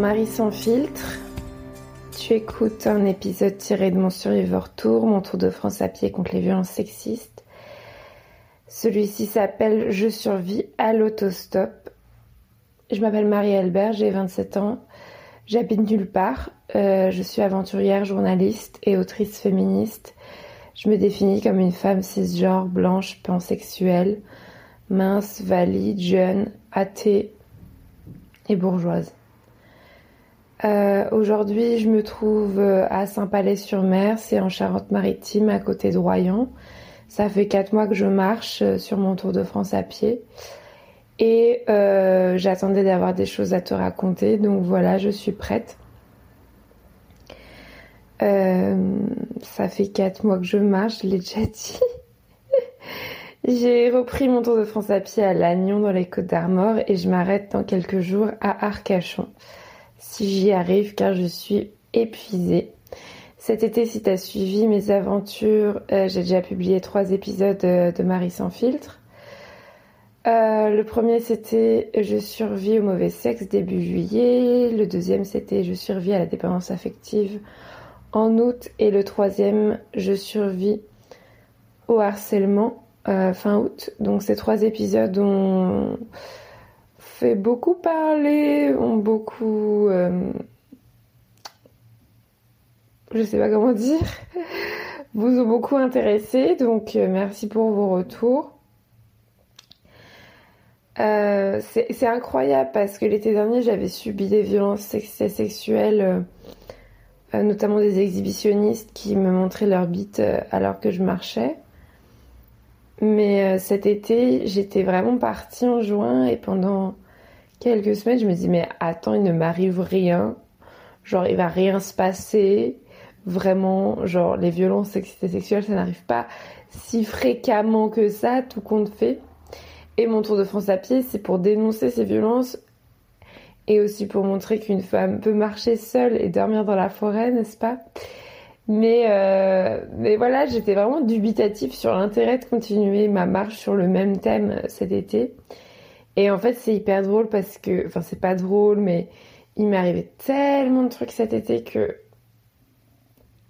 Marie sans filtre. Tu écoutes un épisode tiré de mon Survivor Tour, mon tour de France à pied contre les violences sexistes. Celui-ci s'appelle Je survis à l'autostop. Je m'appelle Marie-Albert, j'ai 27 ans. J'habite nulle part. Euh, je suis aventurière, journaliste et autrice féministe. Je me définis comme une femme cisgenre, blanche, pansexuelle, mince, valide, jeune, athée et bourgeoise. Euh, aujourd'hui, je me trouve euh, à Saint-Palais-sur-Mer, c'est en Charente-Maritime, à côté de Royan. Ça fait quatre mois que je marche euh, sur mon Tour de France à pied. Et j'attendais d'avoir des choses à te raconter, donc voilà, je suis prête. ça fait quatre mois que je marche, je l'ai déjà dit. J'ai repris mon Tour de France à pied à Lannion dans les Côtes d'Armor et je m'arrête dans quelques jours à Arcachon si j'y arrive car je suis épuisée. Cet été, si tu as suivi mes aventures, euh, j'ai déjà publié trois épisodes euh, de Marie sans filtre. Euh, le premier, c'était Je survis au mauvais sexe début juillet. Le deuxième, c'était Je survis à la dépendance affective en août. Et le troisième, Je survis au harcèlement fin août. Donc ces trois épisodes ont fait beaucoup parler, ont beaucoup... Euh, je sais pas comment dire, vous ont beaucoup intéressé, donc euh, merci pour vos retours. Euh, c'est incroyable parce que l'été dernier j'avais subi des violences sexuelles, notamment des exhibitionnistes qui me montraient leur bite alors que je marchais. Mais cet été j'étais vraiment partie en juin et pendant quelques semaines, je me dis mais attends, il ne m'arrive rien. Genre, il va rien se passer. Vraiment, genre, les violences sexuelles, ça n'arrive pas si fréquemment que ça, tout compte fait. Et mon tour de France à pied, c'est pour dénoncer ces violences et aussi pour montrer qu'une femme peut marcher seule et dormir dans la forêt, n'est-ce pas? Mais, euh, mais voilà, j'étais vraiment dubitative sur l'intérêt de continuer ma marche sur le même thème cet été. Et en fait, c'est hyper drôle parce que, enfin, c'est pas drôle, mais il m'est arrivé tellement de trucs cet été que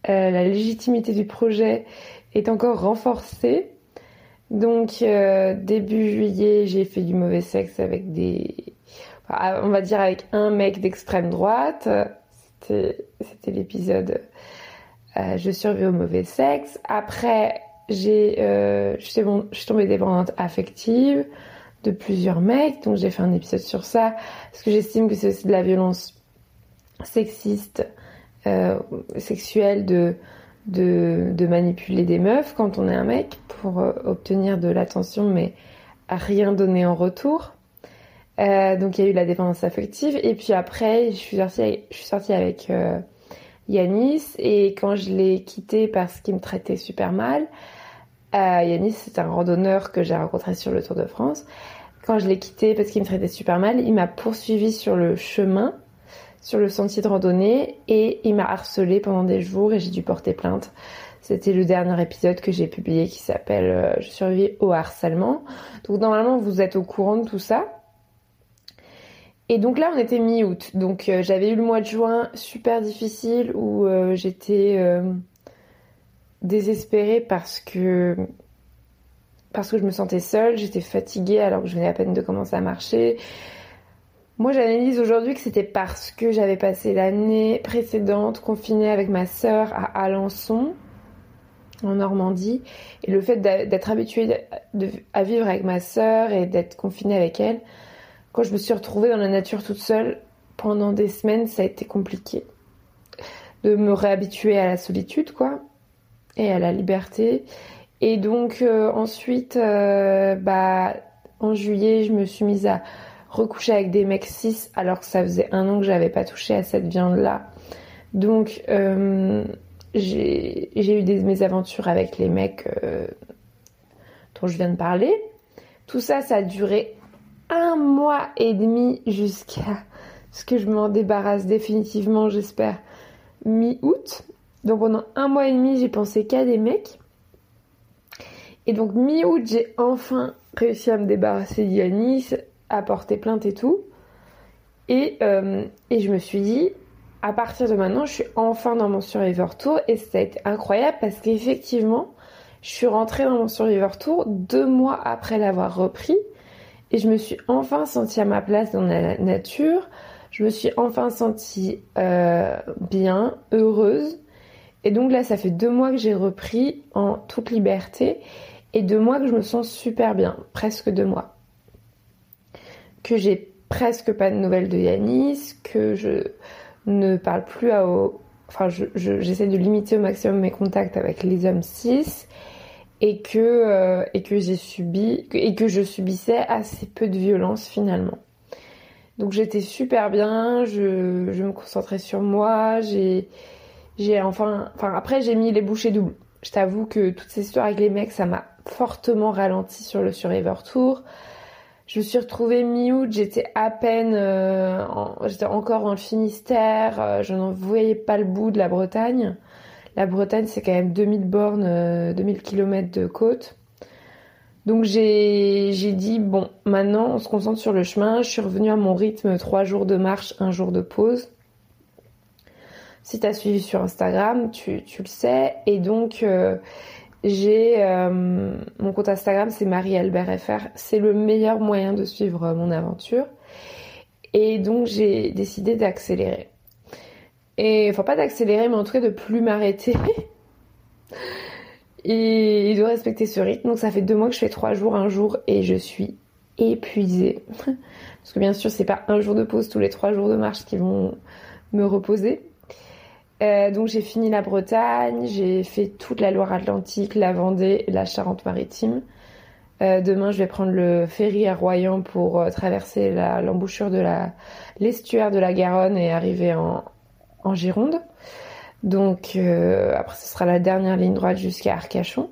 euh, la légitimité du projet est encore renforcée. Donc, euh, début juillet, j'ai fait du mauvais sexe avec des. on va dire avec un mec d'extrême droite. C'était l'épisode euh, Je survis au mauvais sexe. Après, j'ai, je suis tombée dépendante affective de plusieurs mecs, donc j'ai fait un épisode sur ça, parce que j'estime que c'est aussi de la violence sexiste, euh, sexuelle, de, manipuler des meufs quand on est un mec pour euh, obtenir de l'attention, mais à rien donner en retour. Euh, donc il y a eu la dépendance affective, et puis après je suis sortie, je suis sortie avec Yanis, et quand je l'ai quitté parce qu'il me traitait super mal, euh, Yanis, c'est un randonneur que j'ai rencontré sur le Tour de France. Quand je l'ai quitté parce qu'il me traitait super mal, il m'a poursuivi sur le chemin, sur le sentier de randonnée, et il m'a harcelé pendant des jours et j'ai dû porter plainte. C'était le dernier épisode que j'ai publié qui s'appelle euh, Je survis au harcèlement. Donc normalement vous êtes au courant de tout ça. Et donc là on était mi-août. Donc euh, j'avais eu le mois de juin super difficile où euh, j'étais désespérée parce que parce que je me sentais seule, j'étais fatiguée alors que je venais à peine de commencer à marcher. Moi, j'analyse aujourd'hui que c'était parce que j'avais passé l'année précédente confinée avec ma sœur à Alençon, en Normandie, et le fait d'être habituée à vivre avec ma sœur et d'être confinée avec elle, quand je me suis retrouvée dans la nature toute seule pendant des semaines, ça a été compliqué de me réhabituer à la solitude, quoi et à la liberté. Et donc euh, ensuite, euh, bah, en juillet, je me suis mise à recoucher avec des mecs cis alors que ça faisait un an que j'avais pas touché à cette viande-là. Donc euh, j'ai eu des mésaventures avec les mecs dont je viens de parler. Tout ça, ça a duré un mois et demi jusqu'à ce que je m'en débarrasse définitivement, j'espère, mi-août. Donc pendant un mois et demi, j'ai pensé qu'à des mecs. Et donc mi-août, j'ai enfin réussi à me débarrasser d'Yanis, à porter plainte et tout. Et, et je me suis dit, à partir de maintenant, je suis enfin dans mon Survivor Tour et ça a été incroyable parce qu'effectivement, je suis rentrée dans mon Survivor Tour deux mois après l'avoir repris et je me suis enfin sentie à ma place dans la nature. Je me suis enfin sentie euh, bien, heureuse. Et donc là, ça fait deux mois que j'ai repris en toute liberté et deux mois que je me sens super bien, presque deux mois. Que j'ai presque pas de nouvelles de Yanis, que je ne parle plus à... Enfin, j'essaie de limiter au maximum mes contacts avec les hommes cis et que, euh, et que j'ai subi... et que je subissais assez peu de violence finalement. Donc j'étais super bien, je, je, me concentrais sur moi, j'ai... Enfin après j'ai mis les bouchées doubles. Je t'avoue que toutes ces histoires avec les mecs, ça m'a fortement ralenti sur le Survivor Tour. Je me suis retrouvée mi-août, j'étais à peine, euh, j'étais encore dans le Finistère, euh, je n'en voyais pas le bout de la Bretagne. La Bretagne, c'est quand même 2000 bornes, 2000 euh, km de côte. Donc j'ai dit, bon, maintenant on se concentre sur le chemin. Je suis revenue à mon rythme, trois jours de marche, un jour de pause. Si tu as suivi sur Instagram, tu, le sais. Et donc, j'ai euh, mon compte Instagram, c'est Marie-Albert FR. C'est le meilleur moyen de suivre euh, mon aventure. Et donc j'ai décidé d'accélérer. Et enfin pas d'accélérer, mais en tout cas de plus m'arrêter. et de respecter ce rythme. Donc ça fait deux mois que je fais trois jours, un jour, et je suis épuisée. Parce que bien sûr, c'est pas un jour de pause tous les trois jours de marche qui vont me reposer. Euh, donc j'ai fini la Bretagne, j'ai fait toute la Loire-Atlantique, la Vendée, la Charente-Maritime. Euh, demain, je vais prendre le ferry à Royan pour euh, traverser l'embouchure de l'estuaire de la Garonne et arriver en, Gironde. Donc après, ce sera la dernière ligne droite jusqu'à Arcachon.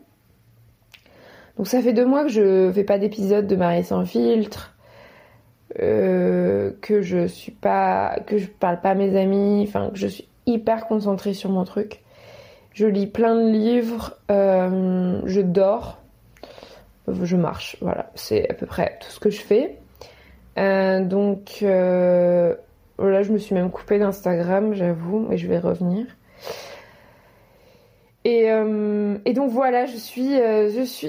Donc ça fait deux mois que je fais pas d'épisode de Marie sans filtre, que je suis parle pas à mes amis, enfin que je suis hyper concentrée sur mon truc. Je lis plein de livres, euh, je dors, je marche. Voilà, c'est à peu près tout ce que je fais. Euh, donc euh, là, je me suis même coupée d'Instagram, j'avoue, et je vais revenir. Et, donc voilà, je suis,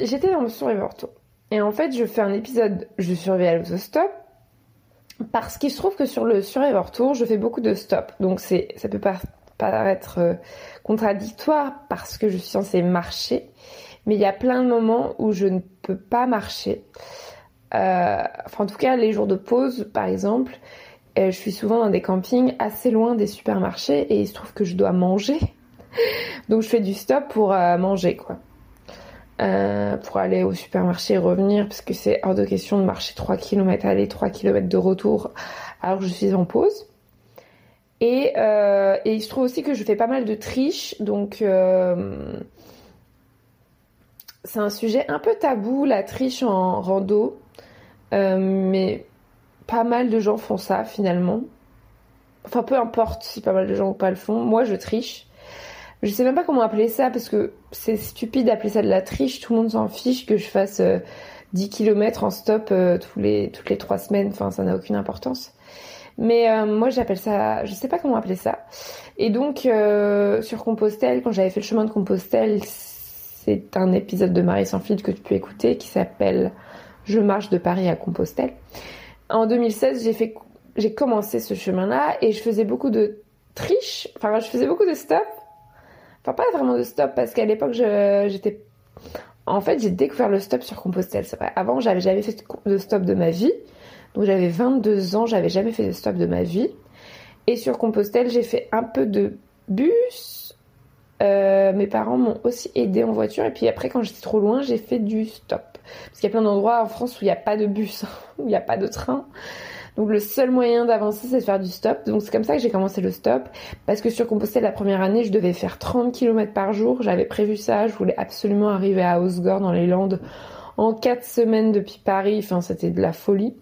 j'étais dans le Survivor Tour. Et en fait, je fais un épisode, je surveille à l'autostop parce qu'il se trouve que sur le Survivor Tour, je fais beaucoup de stop. Donc c'est, ça peut pas paraître euh, contradictoire parce que je suis censée marcher. Mais il y a plein de moments où je ne peux pas marcher. Euh, enfin, en tout cas, les jours de pause, par exemple, euh, je suis souvent dans des campings assez loin des supermarchés et il se trouve que je dois manger. Donc je fais du stop pour manger, quoi. Euh, pour aller au supermarché et revenir, parce que c'est hors de question de marcher 3 km aller, 3 km de retour, alors que je suis en pause. Et, euh, et il se trouve aussi que je fais pas mal de triche, donc euh, c'est un sujet un peu tabou, la triche en rando, mais pas mal de gens font ça finalement. Enfin, peu importe si pas mal de gens ou pas le font, moi je triche. Je sais même pas comment appeler ça parce que c'est stupide d'appeler ça de la triche. Tout le monde s'en fiche que je fasse 10 euh, km en stop euh, tous les, toutes les 3 semaines. Enfin, ça n'a aucune importance. Mais euh, moi, j'appelle ça, je sais pas comment appeler ça. Et donc, sur Compostelle, quand j'avais fait le chemin de Compostelle, c'est un épisode de Marie sans fil que tu peux écouter qui s'appelle Je marche de Paris à Compostelle. En 2016, j'ai fait, j'ai commencé ce chemin-là et je faisais beaucoup de triche. Enfin, je faisais beaucoup de stop Enfin, pas vraiment de stop, parce qu'à l'époque, j'étais. En fait, j'ai découvert le stop sur Compostelle. Avant, j'avais jamais fait de stop de ma vie. Donc, j'avais 22 ans, j'avais jamais fait de stop de ma vie. Et sur Compostelle, j'ai fait un peu de bus. Euh, mes parents m'ont aussi aidé en voiture. Et puis après, quand j'étais trop loin, j'ai fait du stop. Parce qu'il y a plein d'endroits en France où il n'y a pas de bus, où il n'y a pas de train. Donc le seul moyen d'avancer, c'est de faire du stop. Donc c'est comme ça que j'ai commencé le stop. Parce que sur Compostelle, la première année, je devais faire 30 km par jour. J'avais prévu ça. Je voulais absolument arriver à Osgore dans les Landes en 4 semaines depuis Paris. Enfin, c'était de la folie.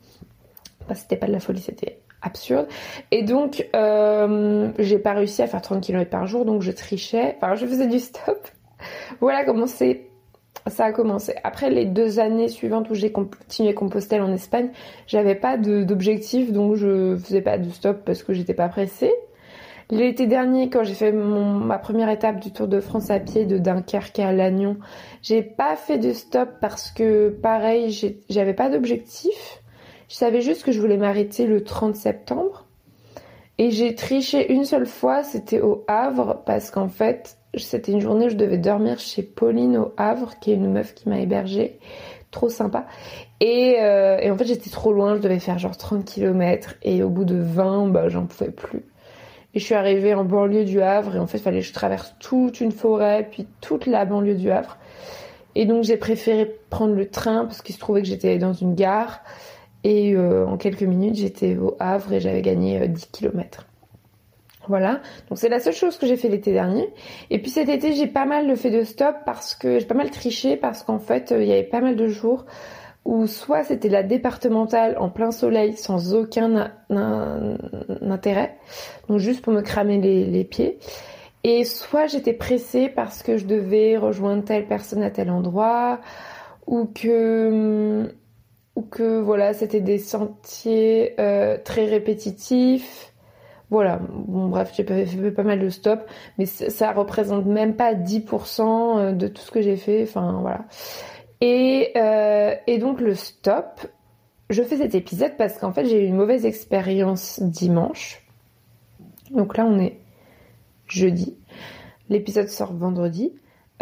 Enfin, c'était pas de la folie, c'était absurde. Et donc, euh, j'ai pas réussi à faire 30 km par jour. Donc je trichais. Enfin, je faisais du stop. voilà comment c'est ça a commencé. Après les deux années suivantes où j'ai continué Compostelle en Espagne, j'avais pas d'objectif, donc je faisais pas de stop parce que j'étais pas pressée. L'été dernier, quand j'ai fait ma première étape du Tour de France à pied de Dunkerque à Lannion, j'ai pas fait de stop parce que, pareil, j'avais pas d'objectif. Je savais juste que je voulais m'arrêter le 30 septembre. Et j'ai triché une seule fois, c'était au Havre, parce qu'en fait, c'était une journée où je devais dormir chez Pauline au Havre, qui est une meuf qui m'a hébergée. Trop sympa. Et, euh, et en fait, j'étais trop loin, je devais faire genre 30 km. Et au bout de 20, bah, j'en pouvais plus. Et je suis arrivée en banlieue du Havre et en fait, il fallait que je traverse toute une forêt, puis toute la banlieue du Havre. Et donc, j'ai préféré prendre le train parce qu'il se trouvait que j'étais dans une gare. Et euh, en quelques minutes, j'étais au Havre et j'avais gagné 10 euh, km. Voilà, donc c'est la seule chose que j'ai fait l'été dernier. Et puis cet été, j'ai pas mal fait de stop parce que j'ai pas mal triché parce qu'en fait, euh, il y avait pas mal de jours où soit c'était la départementale en plein soleil sans aucun intérêt, donc juste pour me cramer les, pieds, et soit j'étais pressée parce que je devais rejoindre telle personne à tel endroit, ou que ou que voilà c'était des sentiers euh, très répétitifs. Voilà, bon bref, j'ai fait pas mal de stops, mais ça représente même pas 10% euh, de tout ce que j'ai fait, enfin voilà. Et, euh, et donc le stop, je fais cet épisode parce qu'en fait j'ai eu une mauvaise expérience dimanche. Donc là on est jeudi. L'épisode sort vendredi.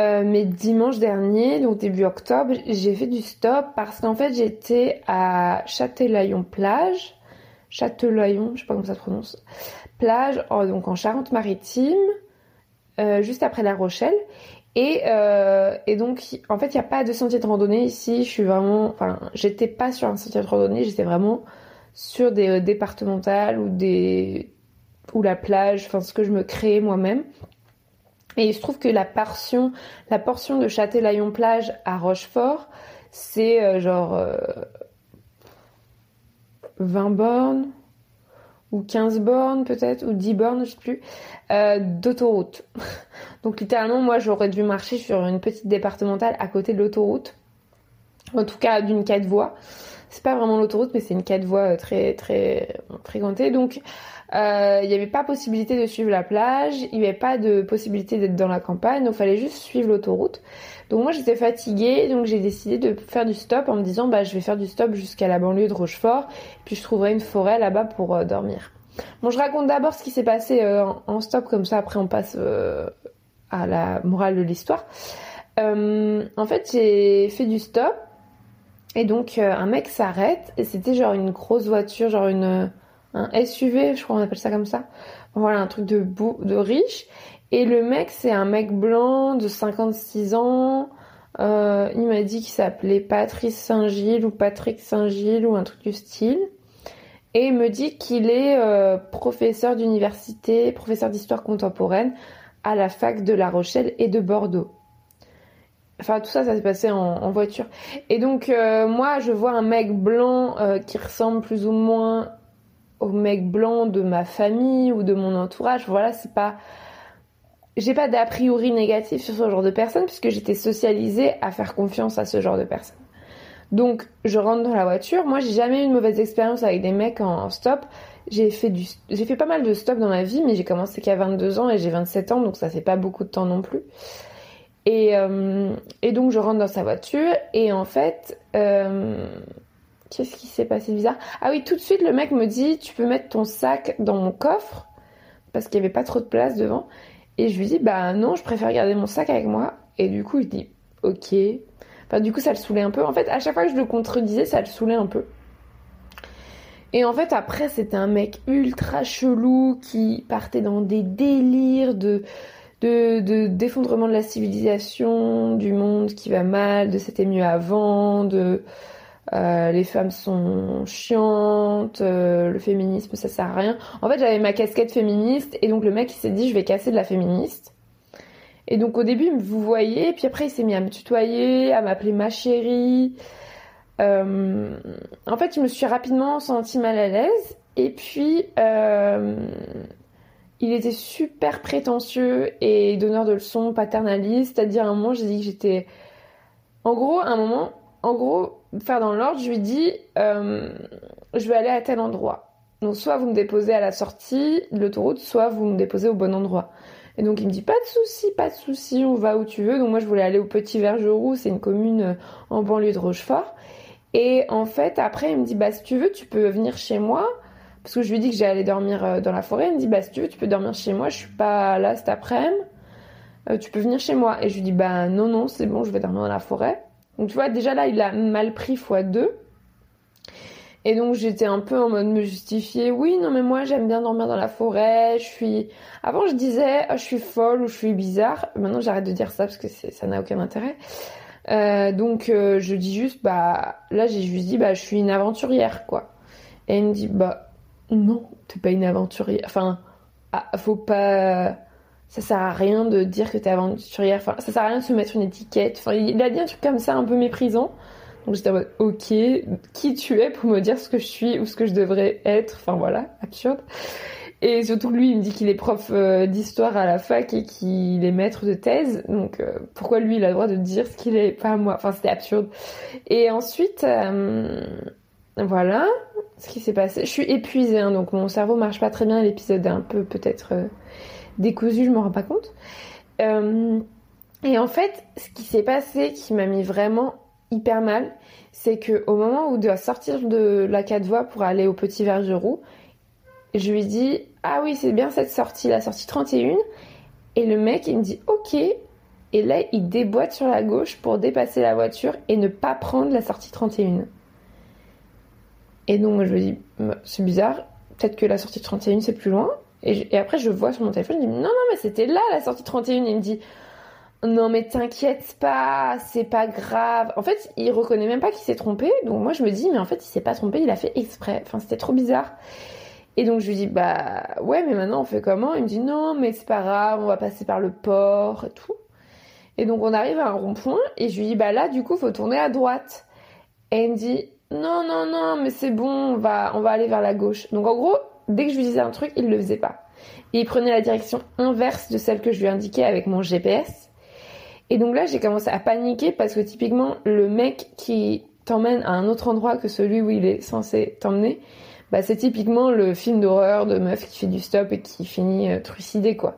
Euh, mais dimanche dernier, donc début octobre, j'ai fait du stop parce qu'en fait j'étais à Châtelaillon plage, Châtelaillon, je sais pas comment ça se prononce, plage, donc en Charente-Maritime, euh, juste après La Rochelle. Et, euh, donc, en fait, il n'y a pas de sentier de randonnée ici. Je suis vraiment, j'étais pas sur un sentier de randonnée, j'étais vraiment sur des euh, départementales ou des ou la plage, enfin ce que je me créais moi-même. Et il se trouve que la portion, la portion de Châtelaillon plage à Rochefort, c'est genre 20 bornes ou 15 bornes peut-être ou 10 bornes, je sais plus, euh, d'autoroute. Donc littéralement, moi, j'aurais dû marcher sur une petite départementale à côté de l'autoroute. En tout cas, d'une 4 voies. C'est pas vraiment l'autoroute, mais c'est une 4 voies euh, très très fréquentée. Donc euh, il n'y avait pas possibilité de suivre la plage, il n'y avait pas de possibilité d'être dans la campagne, donc il fallait juste suivre l'autoroute. Donc moi j'étais fatiguée, donc j'ai décidé de faire du stop en me disant bah je vais faire du stop jusqu'à la banlieue de Rochefort, puis je trouverai une forêt là-bas pour dormir. Bon je raconte d'abord ce qui s'est passé en stop, comme ça après on passe à la morale de l'histoire. Euh, en fait, j'ai fait du stop et donc euh, un mec s'arrête et c'était genre une grosse voiture, genre une un SUV, je crois qu'on appelle ça comme ça. Voilà, un truc de beau, de riche. Et le mec, c'est un mec blanc de 56 ans. Euh, il m'a dit qu'il s'appelait Patrice Saint-Gilles ou Patrick Saint-Gilles ou un truc du style. Et il me dit qu'il est professeur d'université, professeur d'histoire contemporaine à la fac de La Rochelle et de Bordeaux. Enfin, tout ça, ça s'est passé en, voiture. Et donc, euh, moi, je vois un mec blanc euh, qui ressemble plus ou moins au mec blanc de ma famille ou de mon entourage. Voilà, c'est pas. J'ai pas d'a priori négatif sur ce genre de personne puisque j'étais socialisée à faire confiance à ce genre de personne. Donc, je rentre dans la voiture. Moi, j'ai jamais eu une mauvaise expérience avec des mecs en stop j'ai fait du, j'ai fait pas mal de stop dans ma vie, mais j'ai commencé qu'à 22 ans et j'ai 27 ans, donc ça fait pas beaucoup de temps non plus. Et, euh, et donc je rentre dans sa voiture et en fait, euh, qu'est-ce qui s'est passé de bizarre? Ah oui, tout de suite le mec me dit, tu peux mettre ton sac dans mon coffre parce qu'il y avait pas trop de place devant. Et je lui dis, bah non, je préfère garder mon sac avec moi. Et du coup, il dit, ok. Enfin, du coup, ça le saoulait un peu. En fait, à chaque fois que je le contredisais, ça le saoulait un peu. Et en fait, après, c'était un mec ultra chelou qui partait dans des délires de, de, d'effondrement de la civilisation, du monde qui va mal, de c'était mieux avant, de euh, les femmes sont chiantes, euh, le féminisme ça sert à rien. En fait, j'avais ma casquette féministe et donc le mec il s'est dit je vais casser de la féministe. Et donc au début, vous voyez, puis après il s'est mis à me tutoyer, à m'appeler ma chérie. Euh, en fait, je me suis rapidement sentie mal à l'aise. Et puis, il était super prétentieux et donneur de leçons paternalistes. C'est-à-dire, à un moment, j'ai dit que j'étais En gros, un moment, en gros, faire dans l'ordre, je lui dis, euh, je vais aller à tel endroit. Donc soit vous me déposez à la sortie de l'autoroute, soit vous me déposez au bon endroit. Et donc il me dit pas de souci, pas de souci, on va où tu veux. Donc moi je voulais aller au Petit Vergeroux, c'est une commune euh, en banlieue de Rochefort. Et en fait après il me dit bah si tu veux tu peux venir chez moi parce que je lui dis que j'allais dormir euh, dans la forêt. Il me dit bah si tu veux tu peux dormir chez moi, je suis pas là cet après-midi. Tu peux venir chez moi. Et je lui dis bah non non c'est bon je vais dormir dans la forêt. Donc tu vois déjà là il a mal pris fois deux. Et donc j'étais un peu en mode me justifier. Oui, non mais moi j'aime bien dormir dans la forêt. Je suis. Avant je disais oh, je suis folle ou je suis bizarre. Maintenant j'arrête de dire ça parce que ça n'a aucun intérêt. Euh, donc euh, je dis juste bah là j'ai juste dit bah je suis une aventurière quoi. Et il me dit bah non t'es pas une aventurière. Enfin ah, faut pas. Ça sert à rien de dire que t'es aventurière. Enfin ça sert à rien de se mettre une étiquette. Il a dit un truc comme ça un peu méprisant. Donc j'étais en mode, ok, qui tu es pour me dire ce que je suis ou ce que je devrais être? Enfin voilà, absurde. Et surtout lui, il me dit qu'il est prof euh, d'histoire à la fac et qu'il est maître de thèse. Donc euh, pourquoi lui, il a le droit de dire ce qu'il est, pas moi? Enfin c'était absurde. Et ensuite, euh, voilà ce qui s'est passé. Je suis épuisée, hein, donc mon cerveau marche pas très bien. L'épisode est un peu peut-être décousu, je m'en rends pas compte. et en fait, ce qui s'est passé, qui m'a mis vraiment hyper mal, c'est que au moment où il doit sortir de la 4 voies pour aller au Petit Vergeroux, je lui dis ah oui c'est bien cette sortie, la sortie 31, et le mec il me dit ok, et là il déboîte sur la gauche pour dépasser la voiture et ne pas prendre la sortie 31. Et donc je lui dis bah, c'est bizarre, peut-être que la sortie 31 c'est plus loin. Et, après je vois sur mon téléphone, je dis non non mais c'était là la sortie 31, il me dit non mais t'inquiète pas, c'est pas grave. En fait, il reconnaît même pas qu'il s'est trompé. Donc moi je me dis mais en fait il s'est pas trompé, il a fait exprès. Enfin c'était trop bizarre. Et donc je lui dis bah ouais mais maintenant on fait comment? Il me dit non mais c'est pas grave, on va passer par le port et tout. Et donc on arrive à un rond-point et je lui dis bah là du coup faut tourner à droite. Et il me dit non non non mais c'est bon, on va on va aller vers la gauche. Donc en gros, dès que je lui disais un truc, il le faisait pas. Et il prenait la direction inverse de celle que je lui indiquais avec mon GPS. Et donc là, j'ai commencé à paniquer parce que typiquement, le mec qui t'emmène à un autre endroit que celui où il est censé t'emmener, bah c'est typiquement le film d'horreur de meuf qui fait du stop et qui finit euh, trucidé quoi.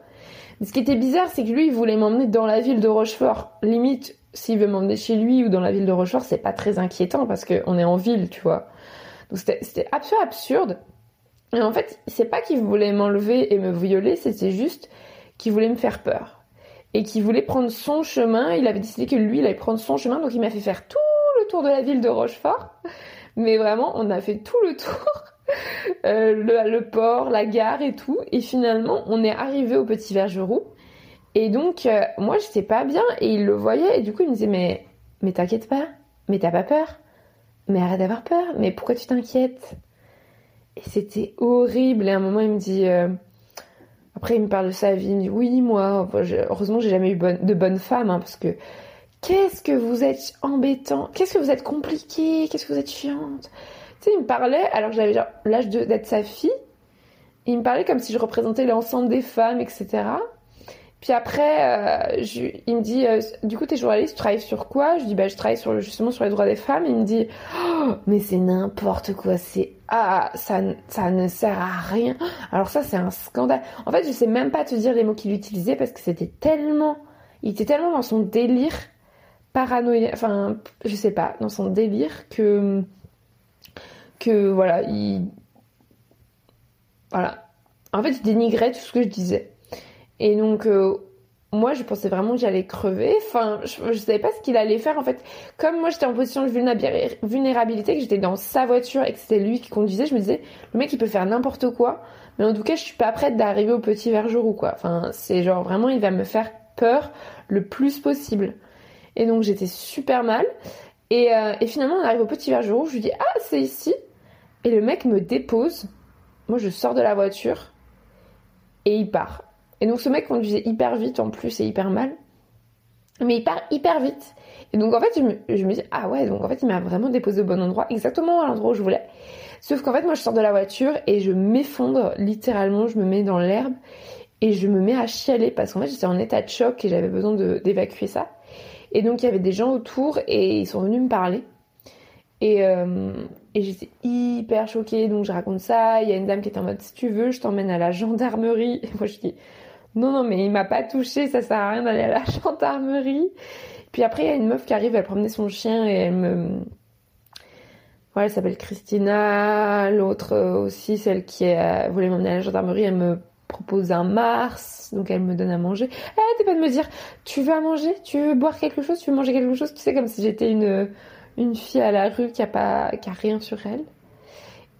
Mais ce qui était bizarre, c'est que lui, il voulait m'emmener dans la ville de Rochefort. Limite, s'il veut m'emmener chez lui ou dans la ville de Rochefort, c'est pas très inquiétant parce qu'on est en ville, tu vois. Donc c'était absolument absurde. En fait, c'est pas qu'il voulait m'enlever et me violer, c'était juste qu'il voulait me faire peur et qui voulait prendre son chemin. Il avait décidé que lui, il allait prendre son chemin, donc il m'a fait faire tout le tour de la ville de Rochefort. Mais vraiment, on a fait tout le tour. Euh, le, port, la gare et tout. Et finalement, on est arrivé au Petit Vergeroux. Et donc, euh, moi, j'étais pas bien et il le voyait. Et du coup, il me disait, mais, mais t'inquiète pas. Mais t'as pas peur. Mais arrête d'avoir peur. Mais pourquoi tu t'inquiètes? Et c'était horrible. Et à un moment, il me dit, euh, après, il me parle de sa vie. Il me dit oui, moi, heureusement, j'ai jamais eu de bonne femme, hein, parce que qu'est-ce que vous êtes embêtant, qu'est-ce que vous êtes compliqué, qu'est-ce que vous êtes chiante. Tu sais, il me parlait, alors j'avais l'âge d'être sa fille, il me parlait comme si je représentais l'ensemble des femmes, etc. Puis après, euh, il me dit, euh, du coup, t'es journaliste, tu travailles sur quoi? Je dis, bah, je travaille sur, justement sur les droits des femmes. Il me dit, oh, mais c'est n'importe quoi, c'est ah, ça, ça ne sert à rien. Alors ça, c'est un scandale. En fait, je sais même pas te dire les mots qu'il utilisait parce que c'était tellement, il était tellement dans son délire paranoïa, enfin, je sais pas, dans son délire que, que voilà, il, voilà. En fait, il dénigrait tout ce que je disais. Et donc, euh, moi, je pensais vraiment que j'allais crever. Enfin, je, je, savais pas ce qu'il allait faire. En fait, comme moi, j'étais en position de vulnérabilité, que j'étais dans sa voiture et que c'était lui qui conduisait, je me disais, le mec, il peut faire n'importe quoi. Mais en tout cas, je suis pas prête d'arriver au petit ou quoi. Enfin, c'est genre vraiment, il va me faire peur le plus possible. Et donc, j'étais super mal. Et, euh, finalement, on arrive au petit vergeroux. Je lui dis, ah, c'est ici. Et le mec me dépose. Moi, je sors de la voiture. Et il part. Et donc ce mec conduisait hyper vite en plus et hyper mal. Mais il part hyper vite. Et donc en fait, je me, dis, ah ouais, donc en fait, il m'a vraiment déposé au bon endroit, exactement à l'endroit où je voulais. Sauf qu'en fait, moi, je sors de la voiture et je m'effondre, littéralement, je me mets dans l'herbe et je me mets à chialer parce qu'en fait, j'étais en état de choc et j'avais besoin d'évacuer ça. Et donc il y avait des gens autour et ils sont venus me parler. Et, euh, et j'étais hyper choquée, donc je raconte ça. Il y a une dame qui était en mode si tu veux, je t'emmène à la gendarmerie. Et moi je dis non non mais il m'a pas touché, ça sert à rien d'aller à la gendarmerie. Puis après il y a une meuf qui arrive, elle promenait son chien et elle me voilà, elle s'appelle Christina. L'autre euh, aussi, celle qui euh, voulait m'emmener à la gendarmerie, elle me propose un Mars, donc elle me donne à manger. Elle arrêtait pas de me dire, tu veux manger, tu veux boire quelque chose, tu veux manger quelque chose, tu sais comme si j'étais une une fille à la rue qui a pas qui a rien sur elle.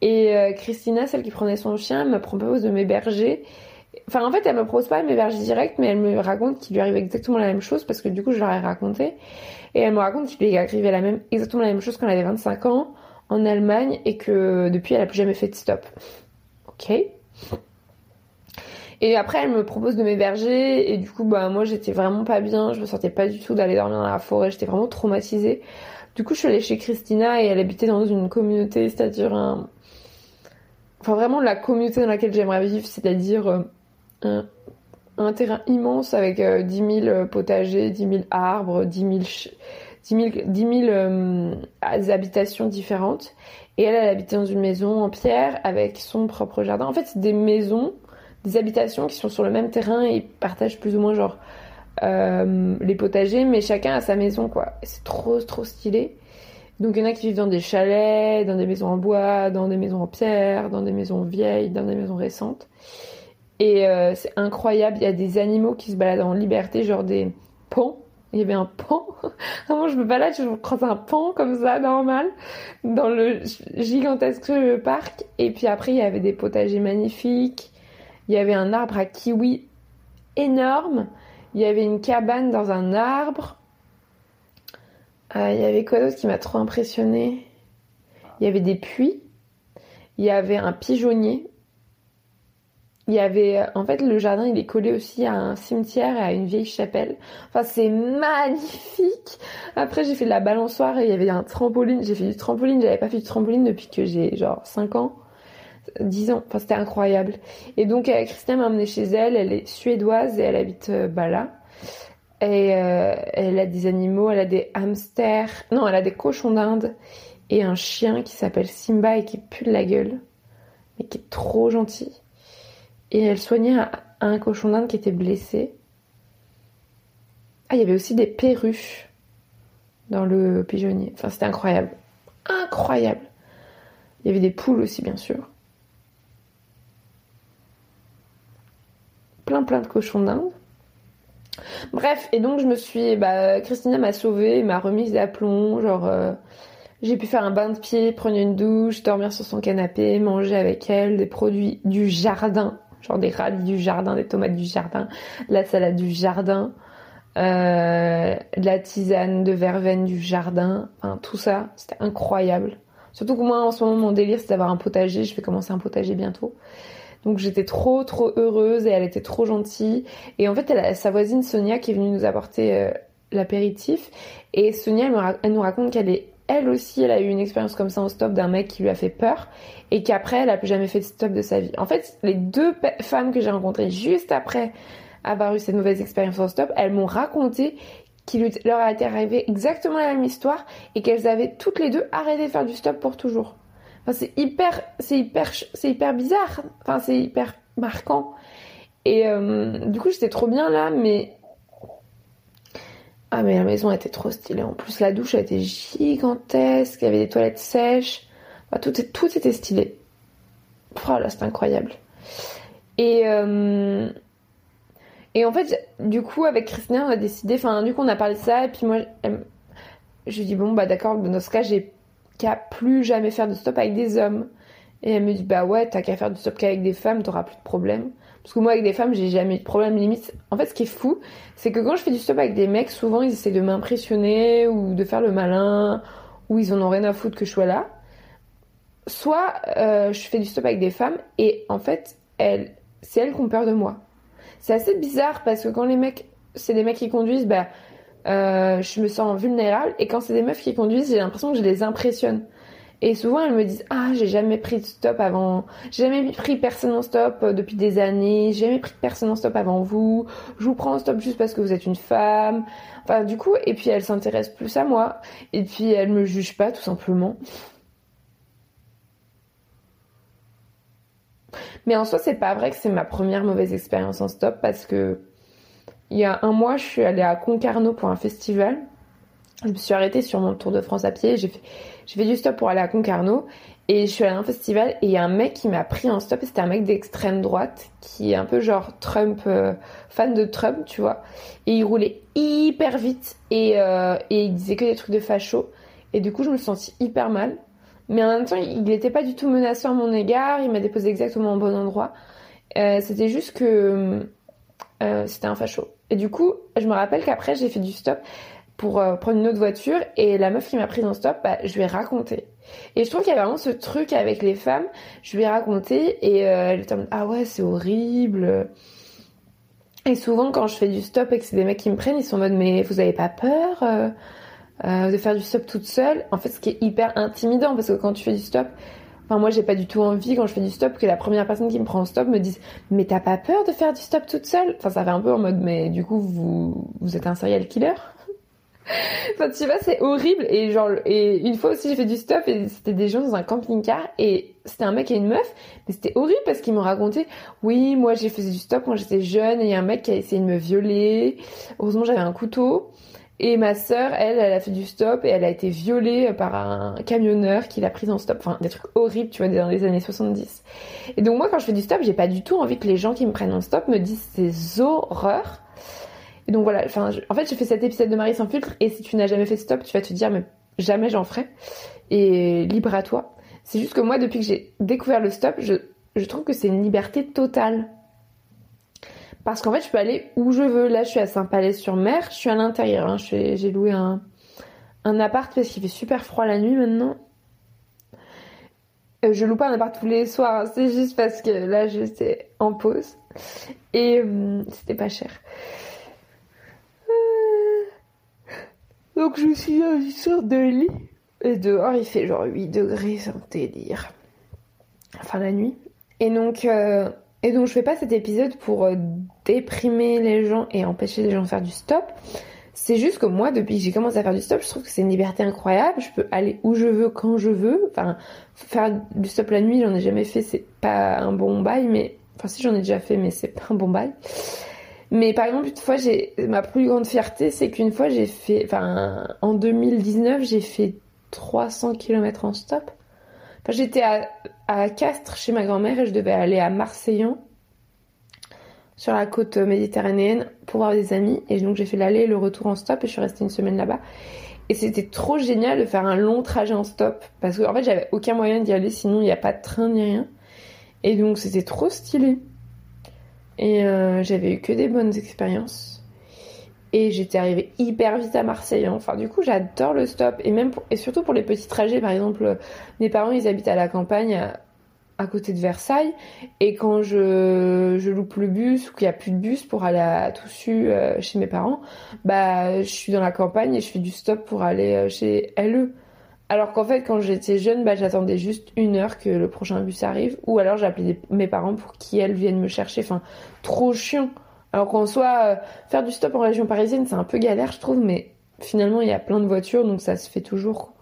Et euh, Christina, celle qui prenait son chien, me propose de m'héberger. Enfin, en fait, elle me propose pas de m'héberger direct, mais elle me raconte qu'il lui arrive exactement la même chose parce que du coup, je leur ai raconté. Et elle me raconte qu'il lui arrivait la même, exactement la même chose quand elle avait 25 ans en Allemagne et que depuis, elle a plus jamais fait de stop. Ok. Et après, elle me propose de m'héberger et du coup, bah moi, j'étais vraiment pas bien. Je me sentais pas du tout d'aller dormir dans la forêt. J'étais vraiment traumatisée. Du coup, je suis allée chez Christina et elle habitait dans une communauté, c'est-à-dire un... Enfin, vraiment la communauté dans laquelle j'aimerais vivre, c'est-à-dire euh, un, terrain immense avec 10 euh, 000 potagers, 10 000 arbres, 10 000, 10 000, habitations différentes. Et elle, elle habitait dans une maison en pierre avec son propre jardin. En fait, c'est des maisons, des habitations qui sont sur le même terrain et partagent plus ou moins genre euh, les potagers, mais chacun a sa maison, quoi. C'est trop, trop stylé. Donc il y en a qui vivent dans des chalets, dans des maisons en bois, dans des maisons en pierre, dans des maisons vieilles, dans des maisons récentes. Et euh, c'est incroyable, il y a des animaux qui se baladent en liberté, genre des pans. Il y avait un pan. Vraiment, je me balade, je croise un pan comme ça, normal, dans le gigantesque parc. Et puis après, il y avait des potagers magnifiques. Il y avait un arbre à kiwi énorme. Il y avait une cabane dans un arbre. Euh, il y avait quoi d'autre qui m'a trop impressionné Il y avait des puits. Il y avait un pigeonnier. Il y avait, en fait, le jardin, il est collé aussi à un cimetière et à une vieille chapelle. Enfin, c'est magnifique. Après, j'ai fait de la balançoire et il y avait un trampoline. J'ai fait du trampoline. J'avais pas fait du trampoline depuis que j'ai genre 5 ans. 10 ans. Enfin, c'était incroyable. Et donc, euh, m'a emmené chez elle. Elle est suédoise et elle habite euh, bah, là. Et euh, elle a des animaux. Elle a des hamsters. Non, elle a des cochons d'Inde. Et un chien qui s'appelle Simba et qui pue de la gueule. Mais qui est trop gentil. Et elle soignait un, cochon d'Inde qui était blessé. Ah, il y avait aussi des perruches dans le pigeonnier. Enfin, c'était incroyable. Incroyable. Il y avait des poules aussi, bien sûr. plein plein de cochons d'Inde. Bref, et donc je me suis, bah, Christina m'a sauvée, m'a remise d'aplomb, genre, euh, j'ai pu faire un bain de pied, prendre une douche, dormir sur son canapé, manger avec elle des produits du jardin, genre des radis du jardin, des tomates du jardin, la salade du jardin, euh, la tisane de verveine du jardin, enfin, tout ça, c'était incroyable. Surtout que moi, en ce moment, mon délire, c'est d'avoir un potager, je vais commencer un potager bientôt. Donc j'étais trop trop heureuse et elle était trop gentille. Et en fait, elle a sa voisine Sonia qui est venue nous apporter euh, l'apéritif. Et Sonia, elle, nous raconte qu'elle est elle aussi, elle a eu une expérience comme ça en stop d'un mec qui lui a fait peur et qu'après, elle a plus jamais fait de stop de sa vie. En fait, les deux femmes que j'ai rencontrées juste après avoir eu cette mauvaise expérience en stop, elles m'ont raconté qu'il leur a été arrivé exactement la même histoire et qu'elles avaient toutes les deux arrêté de faire du stop pour toujours c'est hyper, c'est hyper, c'est hyper bizarre. Enfin, c'est hyper marquant. Et euh, du coup, j'étais trop bien là, mais ah mais la maison était trop stylée. En plus, la douche était gigantesque. Il y avait des toilettes sèches. tout, tout était stylé. Oh là, c'est incroyable. Et euh, et en fait, du coup, avec Christina, on a décidé. Enfin, du coup, on a parlé de ça. Et puis moi, je lui dis bon bah d'accord. Dans ce cas, j'ai qu'à plus jamais faire de stop avec des hommes. Et elle me dit, bah ouais, t'as qu'à faire du stop qu'avec des femmes, t'auras plus de problème. Parce que moi, avec des femmes, j'ai jamais eu de problème limite. En fait, ce qui est fou, c'est que quand je fais du stop avec des mecs, souvent ils essaient de m'impressionner ou de faire le malin, ou ils en ont rien à foutre que je sois là. Soit euh, je fais du stop avec des femmes et en fait, c'est elles qui ont peur de moi. C'est assez bizarre parce que quand les mecs, c'est des mecs qui conduisent, bah euh, je me sens vulnérable. Et quand c'est des meufs qui conduisent, j'ai l'impression que je les impressionne. Et souvent, elles me disent Ah, j'ai jamais pris de stop avant. J'ai jamais pris personne en stop euh, depuis des années. J'ai jamais pris personne en stop avant vous. Je vous prends en stop juste parce que vous êtes une femme. Enfin, du coup, et puis elles s'intéressent plus à moi. Et puis elles me jugent pas, tout simplement. Mais en soi, c'est pas vrai que c'est ma première mauvaise expérience en stop parce que il y a un mois, je suis allée à Concarneau pour un festival. Je me suis arrêtée sur mon tour de France à pied. J'ai fait, j'ai fait du stop pour aller à Concarneau. Et je suis allée à un festival et il y a un mec qui m'a pris en stop. Et c'était un mec d'extrême droite qui est un peu genre Trump, euh, fan de Trump, tu vois. Et il roulait hyper vite et, euh, et il disait que des trucs de facho. Et du coup, je me sentis hyper mal. Mais en même temps, il n'était pas du tout menaçant à mon égard. Il m'a déposé exactement au bon endroit. Euh, c'était juste que c'était un facho. Et du coup, je me rappelle qu'après, j'ai fait du stop pour euh, prendre une autre voiture et la meuf qui m'a prise en stop, bah, je lui ai raconté. Et je trouve qu'il y a vraiment ce truc avec les femmes. Je lui ai raconté et euh, elle était en mode ah ouais c'est horrible. Et souvent quand je fais du stop et que c'est des mecs qui me prennent, ils sont en mode mais vous avez pas peur euh, euh, de faire du stop toute seule? En fait, ce qui est hyper intimidant parce que quand tu fais du stop, Enfin, moi, j'ai pas du tout envie quand je fais du stop que la première personne qui me prend en stop me dise Mais t'as pas peur de faire du stop toute seule? Enfin, ça fait un peu en mode Mais du coup, vous, vous êtes un serial killer? Enfin, tu vois, c'est horrible. Et genre, et une fois aussi, j'ai fait du stop et c'était des gens dans un camping-car et c'était un mec et une meuf. Mais c'était horrible parce qu'ils m'ont raconté, oui, moi, j'ai fait du stop quand j'étais jeune et il y a un mec qui a essayé de me violer. Heureusement, j'avais un couteau. Et ma sœur, elle, elle a fait du stop et elle a été violée par un camionneur qui l'a prise en stop. Enfin, des trucs horribles, tu vois, dans les années 70. Et donc moi, quand je fais du stop, j'ai pas du tout envie que les gens qui me prennent en stop me disent ces horreurs. Donc voilà, en fait, j'ai fait cet épisode de Marie sans filtre et si tu n'as jamais fait stop, tu vas te dire, mais jamais j'en ferai. Et libre à toi. C'est juste que moi, depuis que j'ai découvert le stop, je, trouve que c'est une liberté totale. Parce qu'en fait, je peux aller où je veux. Là, je suis à Saint-Palais-sur-Mer. Je suis à l'intérieur. Hein. J'ai loué un, appart parce qu'il fait super froid la nuit maintenant. Euh, je loue pas un appart tous les soirs. Hein. C'est juste parce que là, j'étais en pause. Et euh, c'était pas cher. Euh... Donc, je suis dans une sorte de lit. Et dehors, il fait genre 8 degrés. C'est un délire. Enfin, la nuit. Et donc... Euh, et donc je fais pas cet épisode pour euh, déprimer les gens et empêcher les gens de faire du stop. C'est juste que moi, depuis que j'ai commencé à faire du stop, je trouve que c'est une liberté incroyable. Je peux aller où je veux, quand je veux. Enfin, faire du stop la nuit, j'en ai jamais fait, c'est pas un bon bail, mais enfin si j'en ai déjà fait, mais c'est pas un bon bail. Mais par exemple, une fois, j'ai ma plus grande fierté, c'est qu'une fois j'ai fait, enfin en 2019, j'ai fait 300 km en stop. Enfin, j'étais à, à Castres chez ma grand-mère et je devais aller à Marseillan sur la côte méditerranéenne pour voir des amis. Et donc j'ai fait l'aller et le retour en stop et je suis restée une semaine là-bas. Et c'était trop génial de faire un long trajet en stop parce qu'en en fait j'avais aucun moyen d'y aller sinon il n'y a pas de train ni rien. Et donc c'était trop stylé. Et euh, j'avais eu que des bonnes expériences. Et j'étais arrivée hyper vite à Marseille. Hein. Enfin, du coup, j'adore le stop. Et même et surtout pour les petits trajets. Par exemple, mes parents, ils habitent à la campagne, à, côté de Versailles. Et quand je, je loupe le bus ou qu'il n'y a plus de bus pour aller à Toussus euh, chez mes parents, bah, je suis dans la campagne et je fais du stop pour aller euh, chez LE. Alors qu'en fait, quand j'étais jeune, bah, j'attendais juste une heure que le prochain bus arrive. Ou alors j'appelais mes parents pour qu'ils viennent me chercher. Enfin, trop chiant. Alors qu'en soit euh, faire du stop en région parisienne, c'est un peu galère, je trouve, mais finalement, il y a plein de voitures, donc ça se fait toujours.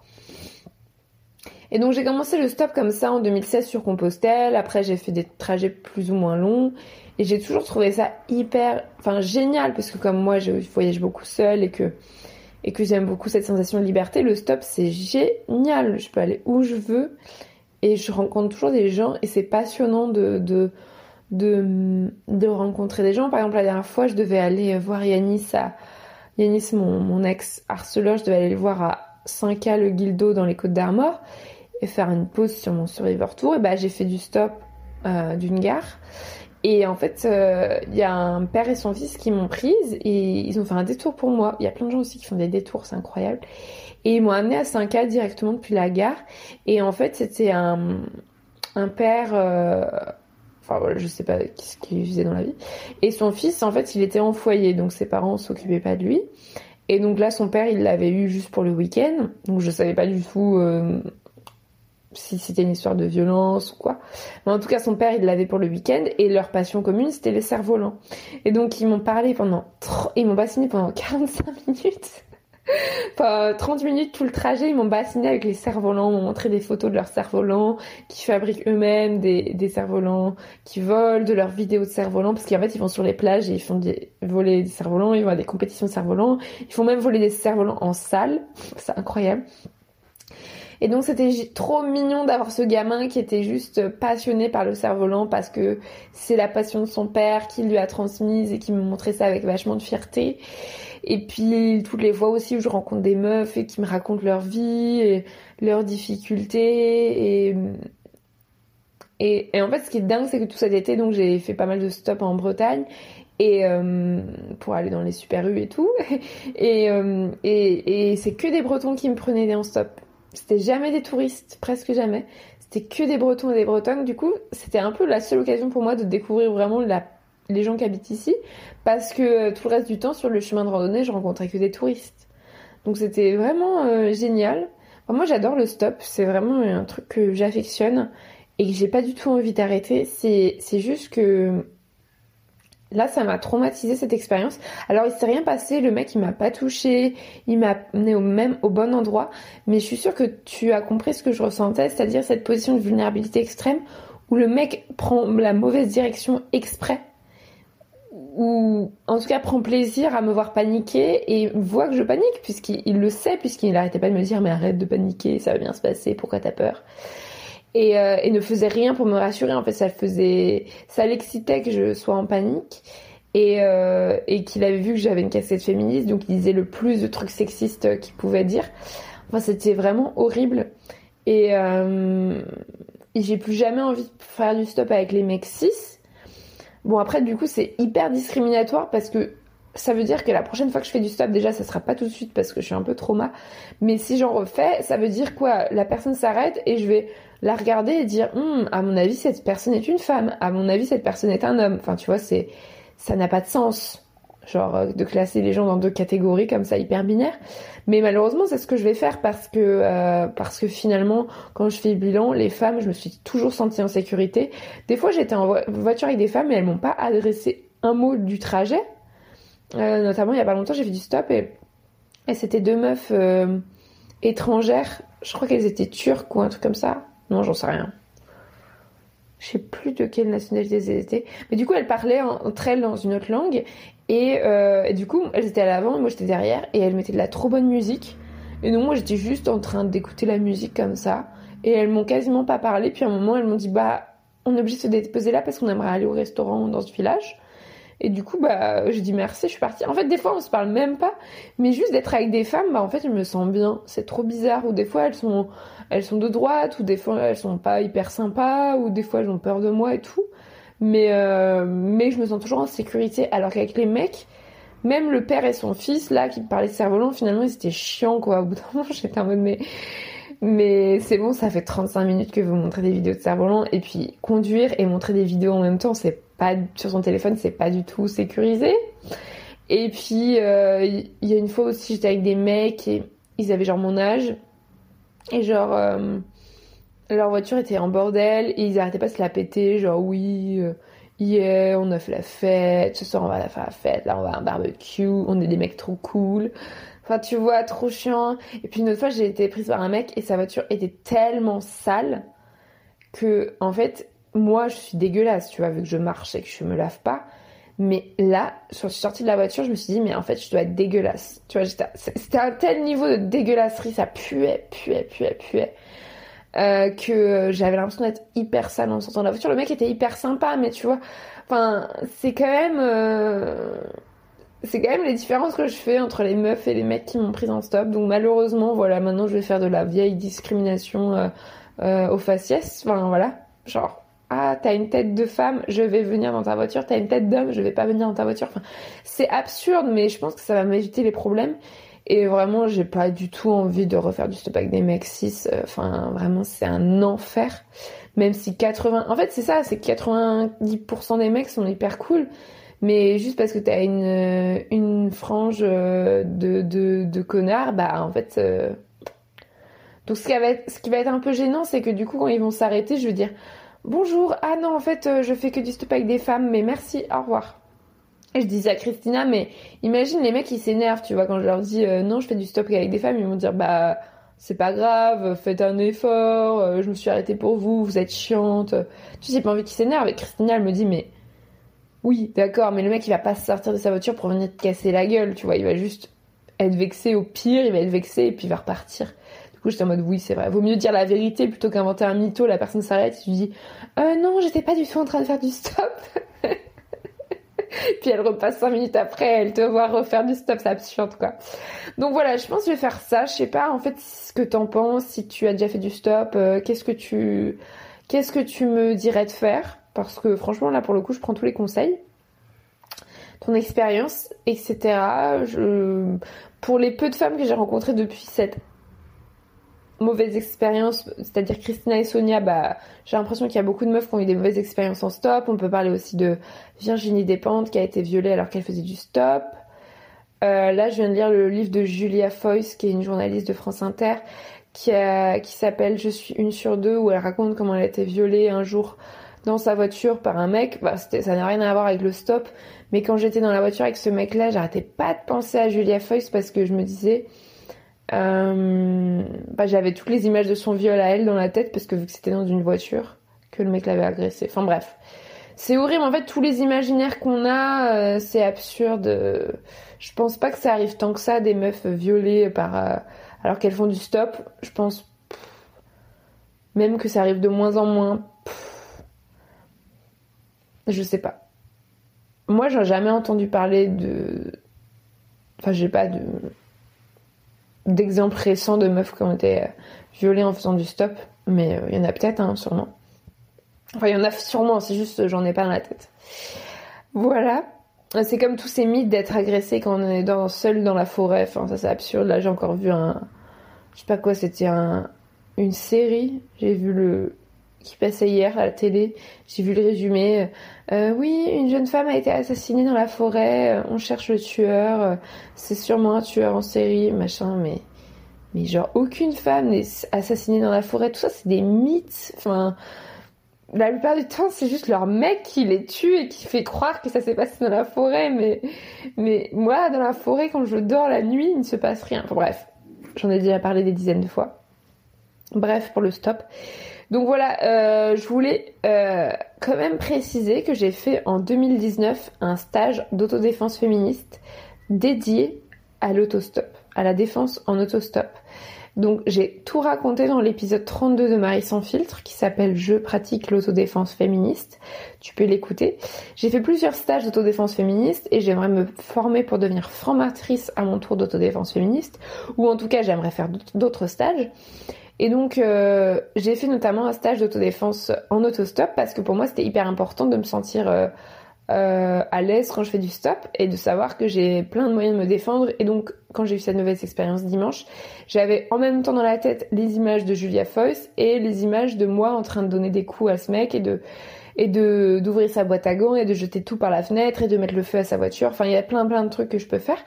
Et donc j'ai commencé le stop comme ça en 2016 sur Compostelle. Après j'ai fait des trajets plus ou moins longs et j'ai toujours trouvé ça hyper, enfin génial parce que comme moi je voyage beaucoup seule et que et que j'aime beaucoup cette sensation de liberté, le stop c'est génial. Je peux aller où je veux et je rencontre toujours des gens et c'est passionnant de, rencontrer des gens. Par exemple, la dernière fois, je devais aller voir Yanis à mon, mon ex harceleur, je devais aller le voir à 5K le Guildo dans les Côtes d'Armor et faire une pause sur mon Survivor Tour. Et bah, j'ai fait du stop euh, d'une gare. Et en fait, il euh, y a un père et son fils qui m'ont prise et ils ont fait un détour pour moi. Il y a plein de gens aussi qui font des détours, c'est incroyable. Et ils m'ont amené à 5K directement depuis la gare. Et en fait, c'était un, père... Euh, Enfin voilà, je sais pas ce qu'il faisait dans la vie. Et son fils, en fait, il était en foyer, donc ses parents s'occupaient pas de lui. Et donc là, son père, il l'avait eu juste pour le week-end, donc je savais pas du tout euh, si c'était une histoire de violence ou quoi. Mais en tout cas, son père, il l'avait pour le week-end et leur passion commune, c'était les cerfs-volants. Et donc, ils m'ont parlé pendant, ils m'ont bassiné pendant 45 minutes. Enfin, 30 minutes tout le trajet, ils m'ont bassiné avec les cerfs-volants, m'ont montré des photos de leurs cerfs-volants, qui fabriquent eux-mêmes des, cerfs-volants, qui volent de leurs vidéos de cerfs-volants, parce qu'en fait ils vont sur les plages et ils font voler des cerfs-volants, ils vont à des compétitions de cerfs-volants, ils font même voler des cerfs-volants en salle, c'est incroyable. Et donc c'était trop mignon d'avoir ce gamin qui était juste passionné par le cerf-volant parce que c'est la passion de son père qui lui a transmise et qui me montrait ça avec vachement de fierté. Et puis toutes les fois aussi où je rencontre des meufs et qui me racontent leur vie et leurs difficultés et et, en fait, ce qui est dingue, c'est que tout cet été, donc j'ai fait pas mal de stops en Bretagne et euh, pour aller dans les super rues et tout. Et, euh, et, et c'est que des Bretons qui me prenaient en stop. C'était jamais des touristes, presque jamais. C'était que des Bretons et des Bretonnes. Du coup, c'était un peu la seule occasion pour moi de découvrir vraiment les gens qui habitent ici. Parce que euh, tout le reste du temps, sur le chemin de randonnée, je rencontrais que des touristes. Donc c'était vraiment euh, génial. moi, j'adore le stop. C'est vraiment un truc que j'affectionne et que j'ai pas du tout envie d'arrêter. C'est, c'est juste que Là, ça m'a traumatisé cette expérience. Alors, il s'est rien passé, le mec, il m'a pas touché, il m'a amené au même, au bon endroit, mais je suis sûre que tu as compris ce que je ressentais, c'est-à-dire cette position de vulnérabilité extrême où le mec prend la mauvaise direction exprès, ou en tout cas prend plaisir à me voir paniquer et voit que je panique, puisqu'il le sait, puisqu'il n'arrêtait pas de me dire mais arrête de paniquer, ça va bien se passer, pourquoi t'as peur? Euh, et, ne faisait rien pour me rassurer. En fait, ça faisait, ça l'excitait que je sois en panique et, euh, et qu'il avait vu que j'avais une cassette féministe, donc il disait le plus de trucs sexistes qu'il pouvait dire. Enfin, c'était vraiment horrible. Et, euh, et j'ai plus jamais envie de faire du stop avec les mecs cis. Bon, après, du coup, c'est hyper discriminatoire parce que ça veut dire que la prochaine fois que je fais du stop, déjà, ça sera pas tout de suite parce que je suis un peu trauma. Mais si j'en refais, ça veut dire quoi? La personne s'arrête et je vais la regarder et dire, hum, à mon avis, cette personne est une femme. À mon avis, cette personne est un homme. Enfin, tu vois, c'est, ça n'a pas de sens. Genre, euh, de classer les gens dans deux catégories comme ça, hyper binaire. Mais malheureusement, c'est ce que je vais faire parce que, euh, parce que finalement, quand je fais le bilan, les femmes, je me suis toujours sentie en sécurité. Des fois, j'étais en voiture avec des femmes et elles m'ont pas adressé un mot du trajet euh, notamment, il y a pas longtemps, j'ai fait du stop et, c'était deux meufs euh, étrangères. Je crois qu'elles étaient turques ou un truc comme ça. Non, j'en sais rien. Je sais plus de quelle nationalité elles étaient. Mais du coup, elles parlaient entre elles dans une autre langue. Et, euh, et du coup, elles étaient à l'avant, moi j'étais derrière. Et elles mettaient de la trop bonne musique. Et donc, moi j'étais juste en train d'écouter la musique comme ça. Et elles m'ont quasiment pas parlé. Puis à un moment, elles m'ont dit Bah, on est obligé de se déposer là parce qu'on aimerait aller au restaurant dans ce village. Et du coup, bah, je dis merci, je suis partie. En fait, des fois, on se parle même pas, mais juste d'être avec des femmes, bah, en fait, je me sens bien. C'est trop bizarre. Ou des fois, elles sont, elles sont de droite, ou des fois, elles sont pas hyper sympas, ou des fois, elles ont peur de moi et tout. Mais, euh, mais je me sens toujours en sécurité. Alors qu'avec les mecs, même le père et son fils, là, qui parlaient de cerf-volant, finalement, ils étaient chiants, quoi. Au bout d'un moment, j'étais en mode, mais, mais c'est bon, ça fait 35 minutes que vous montrez des vidéos de cerf-volant, et puis conduire et montrer des vidéos en même temps, c'est pas sur son téléphone, c'est pas du tout sécurisé. Et puis euh, il y, a une fois aussi, j'étais avec des mecs et ils avaient genre mon âge et genre euh, leur voiture était en bordel et ils arrêtaient pas de se la péter, genre oui. Euh, hier, on a fait la fête, ce soir on va faire la fête, là on va à un barbecue, on est des mecs trop cool. Enfin, tu vois, trop chiant. Et puis une autre fois, j'ai été prise par un mec et sa voiture était tellement sale que, en fait, moi, je suis dégueulasse, tu vois, vu que je marche et que je me lave pas. Mais là, je suis sortie de la voiture, je me suis dit, mais en fait, je dois être dégueulasse. Tu vois, c'était un tel niveau de dégueulasserie, ça puait, puait, puait, puait. Euh, que j'avais l'impression d'être hyper sale en sortant de la voiture. Le mec était hyper sympa, mais tu vois, enfin, c'est quand même, euh, c'est quand même les différences que je fais entre les meufs et les mecs qui m'ont pris en stop. Donc malheureusement, voilà, maintenant je vais faire de la vieille discrimination euh, euh au faciès. Enfin voilà, genre ah t'as une tête de femme, je vais venir dans ta voiture, t'as une tête d'homme, je vais pas venir dans ta voiture. Enfin, c'est absurde, mais je pense que ça va m'éviter les problèmes. Et vraiment, j'ai pas du tout envie de refaire du stop des mecs cis. Enfin, vraiment, c'est un enfer. Même si 80, en fait, c'est ça, c'est que 90% des mecs sont hyper cool. Mais juste parce que t'as une, une frange de, de, de connards, bah, en fait, euh, Donc ce qui va être, ce qui va être un peu gênant, c'est que du coup, quand ils vont s'arrêter, je vais dire bonjour, ah non, en fait, euh, je fais que du stop avec des femmes, mais merci, au revoir. Et je disais à Christina, mais imagine les mecs qui s'énervent, tu vois, quand je leur dis euh, non, je fais du stop avec des femmes, ils vont dire bah c'est pas grave, faites un effort, euh, je me suis arrêtée pour vous, vous êtes chiante. Tu sais, pas envie qu'ils s'énervent. Et Christina, elle me dit, mais oui, d'accord, mais le mec, il va pas sortir de sa voiture pour venir te casser la gueule, tu vois, il va juste être vexé au pire, il va être vexé et puis il va repartir. Coup, j'étais en mode oui, c'est vrai. Vaut mieux dire la vérité plutôt qu'inventer un mytho. La personne s'arrête et tu dis euh, non, j'étais pas du tout en train de faire du stop. puis elle repasse 5 minutes après, elle te voit refaire du stop, c'est absurde quoi. Donc voilà, je pense que je vais faire ça. Je sais pas en fait ce que t'en penses, si tu as déjà fait du stop, euh, qu'est-ce que tu qu'est-ce que tu me dirais de faire? Parce que franchement là pour le coup, je prends tous les conseils ton expérience, etc. Pour les peu de femmes que j'ai rencontrées depuis cette mauvaise expérience, c'est-à-dire Christina et Sonia, bah, j'ai l'impression qu'il y a beaucoup de meufs qui ont eu des mauvaises expériences en stop. On peut parler aussi de Virginie Despentes qui a été violée alors qu'elle faisait du stop. Euh, là, je viens de lire le livre de Julia Foyce, qui est une journaliste de France Inter, qui, qui s'appelle Je suis une sur deux, où elle raconte comment elle a été violée un jour dans sa voiture par un mec. Bah, ça n'a rien à voir avec le stop, mais quand j'étais dans la voiture avec ce mec-là, j'arrêtais pas de penser à Julia Foyce parce que je me disais, euh, bah, j'avais toutes les images de son viol à elle dans la tête parce que vu que c'était dans une voiture, que le mec l'avait agressé. Enfin bref. C'est horrible, en fait, tous les imaginaires qu'on a, euh, c'est absurde. Je pense pas que ça arrive tant que ça, des meufs violées par, euh, alors qu'elles font du stop. Je pense même que ça arrive de moins en moins. Je sais pas. Moi, j'ai jamais entendu parler de. Enfin, j'ai pas de d'exemples récents de meufs qui ont été euh, violées en faisant du stop, mais il euh, y en a peut-être, hein, sûrement. Enfin, il y en a sûrement, c'est juste j'en ai pas dans la tête. Voilà. C'est comme tous ces mythes d'être agressé quand on est seul dans la forêt. Enfin, ça c'est absurde. Là, j'ai encore vu un. Je sais pas quoi, c'était un, une série. J'ai vu le, qui passait hier à la télé. J'ai vu le résumé. Euh, oui, une jeune femme a été assassinée dans la forêt. Euh, on cherche le tueur. Euh, c'est sûrement un tueur en série, machin. Mais, mais genre aucune femme n'est assassinée dans la forêt. Tout ça, c'est des mythes. Enfin, la plupart du temps, c'est juste leur mec qui les tue et qui fait croire que ça s'est passé dans la forêt. Mais, mais moi, dans la forêt, quand je dors la nuit, il ne se passe rien. Bref, j'en ai déjà parlé des dizaines de fois. Bref, pour le stop. Donc voilà, euh, je voulais euh, quand même préciser que j'ai fait en 2019 un stage d'autodéfense féministe dédié à l'autostop, à la défense en autostop. Donc j'ai tout raconté dans l'épisode 32 de Marie sans filtre qui s'appelle Je pratique l'autodéfense féministe. Tu peux l'écouter. J'ai fait plusieurs stages d'autodéfense féministe et j'aimerais me former pour devenir formatrice à mon tour d'autodéfense féministe ou en tout cas j'aimerais faire d'autres stages. Et donc, euh, j'ai fait notamment un stage d'autodéfense en autostop parce que pour moi, c'était hyper important de me sentir euh, euh, à l'aise quand je fais du stop et de savoir que j'ai plein de moyens de me défendre. Et donc, quand j'ai eu cette mauvaise expérience dimanche, j'avais en même temps dans la tête les images de Julia Foyce et les images de moi en train de donner des coups à ce mec et de et de d'ouvrir sa boîte à gants et de jeter tout par la fenêtre et de mettre le feu à sa voiture. Enfin, il y a plein plein de trucs que je peux faire.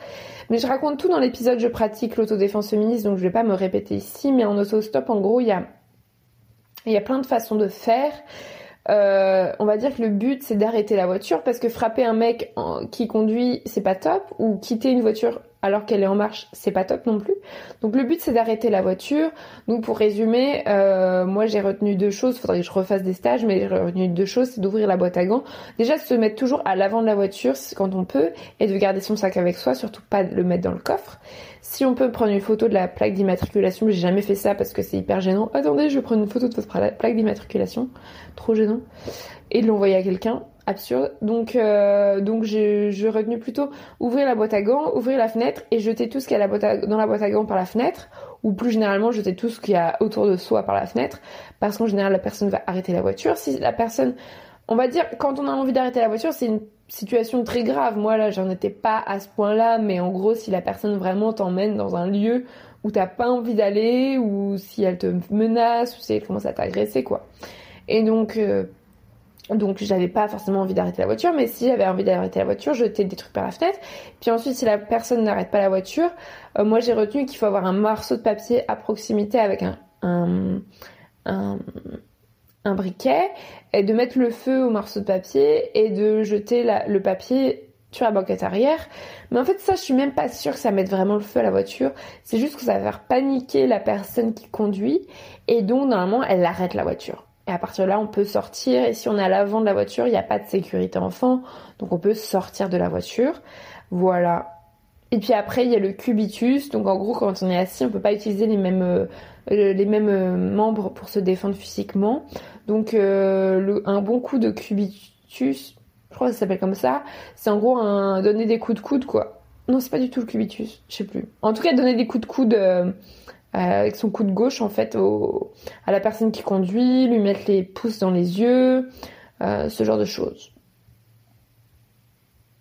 Mais je raconte tout dans l'épisode Je pratique l'autodéfense féministe, donc je vais pas me répéter ici. Mais en autostop, en gros, il y a il y a plein de façons de faire. Euh, on va dire que le but c'est d'arrêter la voiture parce que frapper un mec qui conduit c'est pas top ou quitter une voiture alors qu'elle est en marche, c'est pas top non plus. Donc le but c'est d'arrêter la voiture. Donc pour résumer, euh, moi j'ai retenu deux choses, faudrait que je refasse des stages, mais j'ai retenu deux choses, c'est d'ouvrir la boîte à gants. Déjà se mettre toujours à l'avant de la voiture quand on peut, et de garder son sac avec soi, surtout pas le mettre dans le coffre. Si on peut prendre une photo de la plaque d'immatriculation, j'ai jamais fait ça parce que c'est hyper gênant. Attendez, je vais prendre une photo de votre plaque d'immatriculation, trop gênant, et de l'envoyer à quelqu'un absurde. Donc, euh, donc j'ai retenu plutôt ouvrir la boîte à gants, ouvrir la fenêtre et jeter tout ce qu'il y a dans la boîte à gants par la fenêtre, ou plus généralement jeter tout ce qu'il y a autour de soi par la fenêtre, parce qu'en général la personne va arrêter la voiture. Si la personne, on va dire, quand on a envie d'arrêter la voiture, c'est une situation très grave. Moi là, j'en étais pas à ce point-là, mais en gros, si la personne vraiment t'emmène dans un lieu où t'as pas envie d'aller, ou si elle te menace, ou si elle commence à t'agresser, quoi. Et donc, euh, donc j'avais pas forcément envie d'arrêter la voiture, mais si j'avais envie d'arrêter la voiture, je jetais des trucs par la fenêtre. Puis ensuite, si la personne n'arrête pas la voiture, euh, moi j'ai retenu qu'il faut avoir un morceau de papier à proximité avec un, un, briquet et de mettre le feu au morceau de papier et de jeter le papier sur la banquette arrière. Mais en fait, ça, je suis même pas sûre que ça mette vraiment le feu à la voiture. C'est juste que ça va faire paniquer la personne qui conduit et donc, normalement, elle arrête la voiture. Et à partir de là, on peut sortir. Et si on est à l'avant de la voiture, il n'y a pas de sécurité enfant. Donc on peut sortir de la voiture. Voilà. Et puis après, il y a le cubitus. Donc en gros, quand on est assis, on peut pas utiliser les mêmes, euh, les mêmes euh, membres pour se défendre physiquement. Donc euh, un bon coup de cubitus, je crois que ça s'appelle comme ça, c'est en gros un donner des coups de coude quoi. Non, c'est pas du tout le cubitus, je sais plus. En tout cas, donner des coups de coude avec son coup de gauche en fait à la personne qui conduit, lui mettre les pouces dans les yeux, euh, ce genre de choses.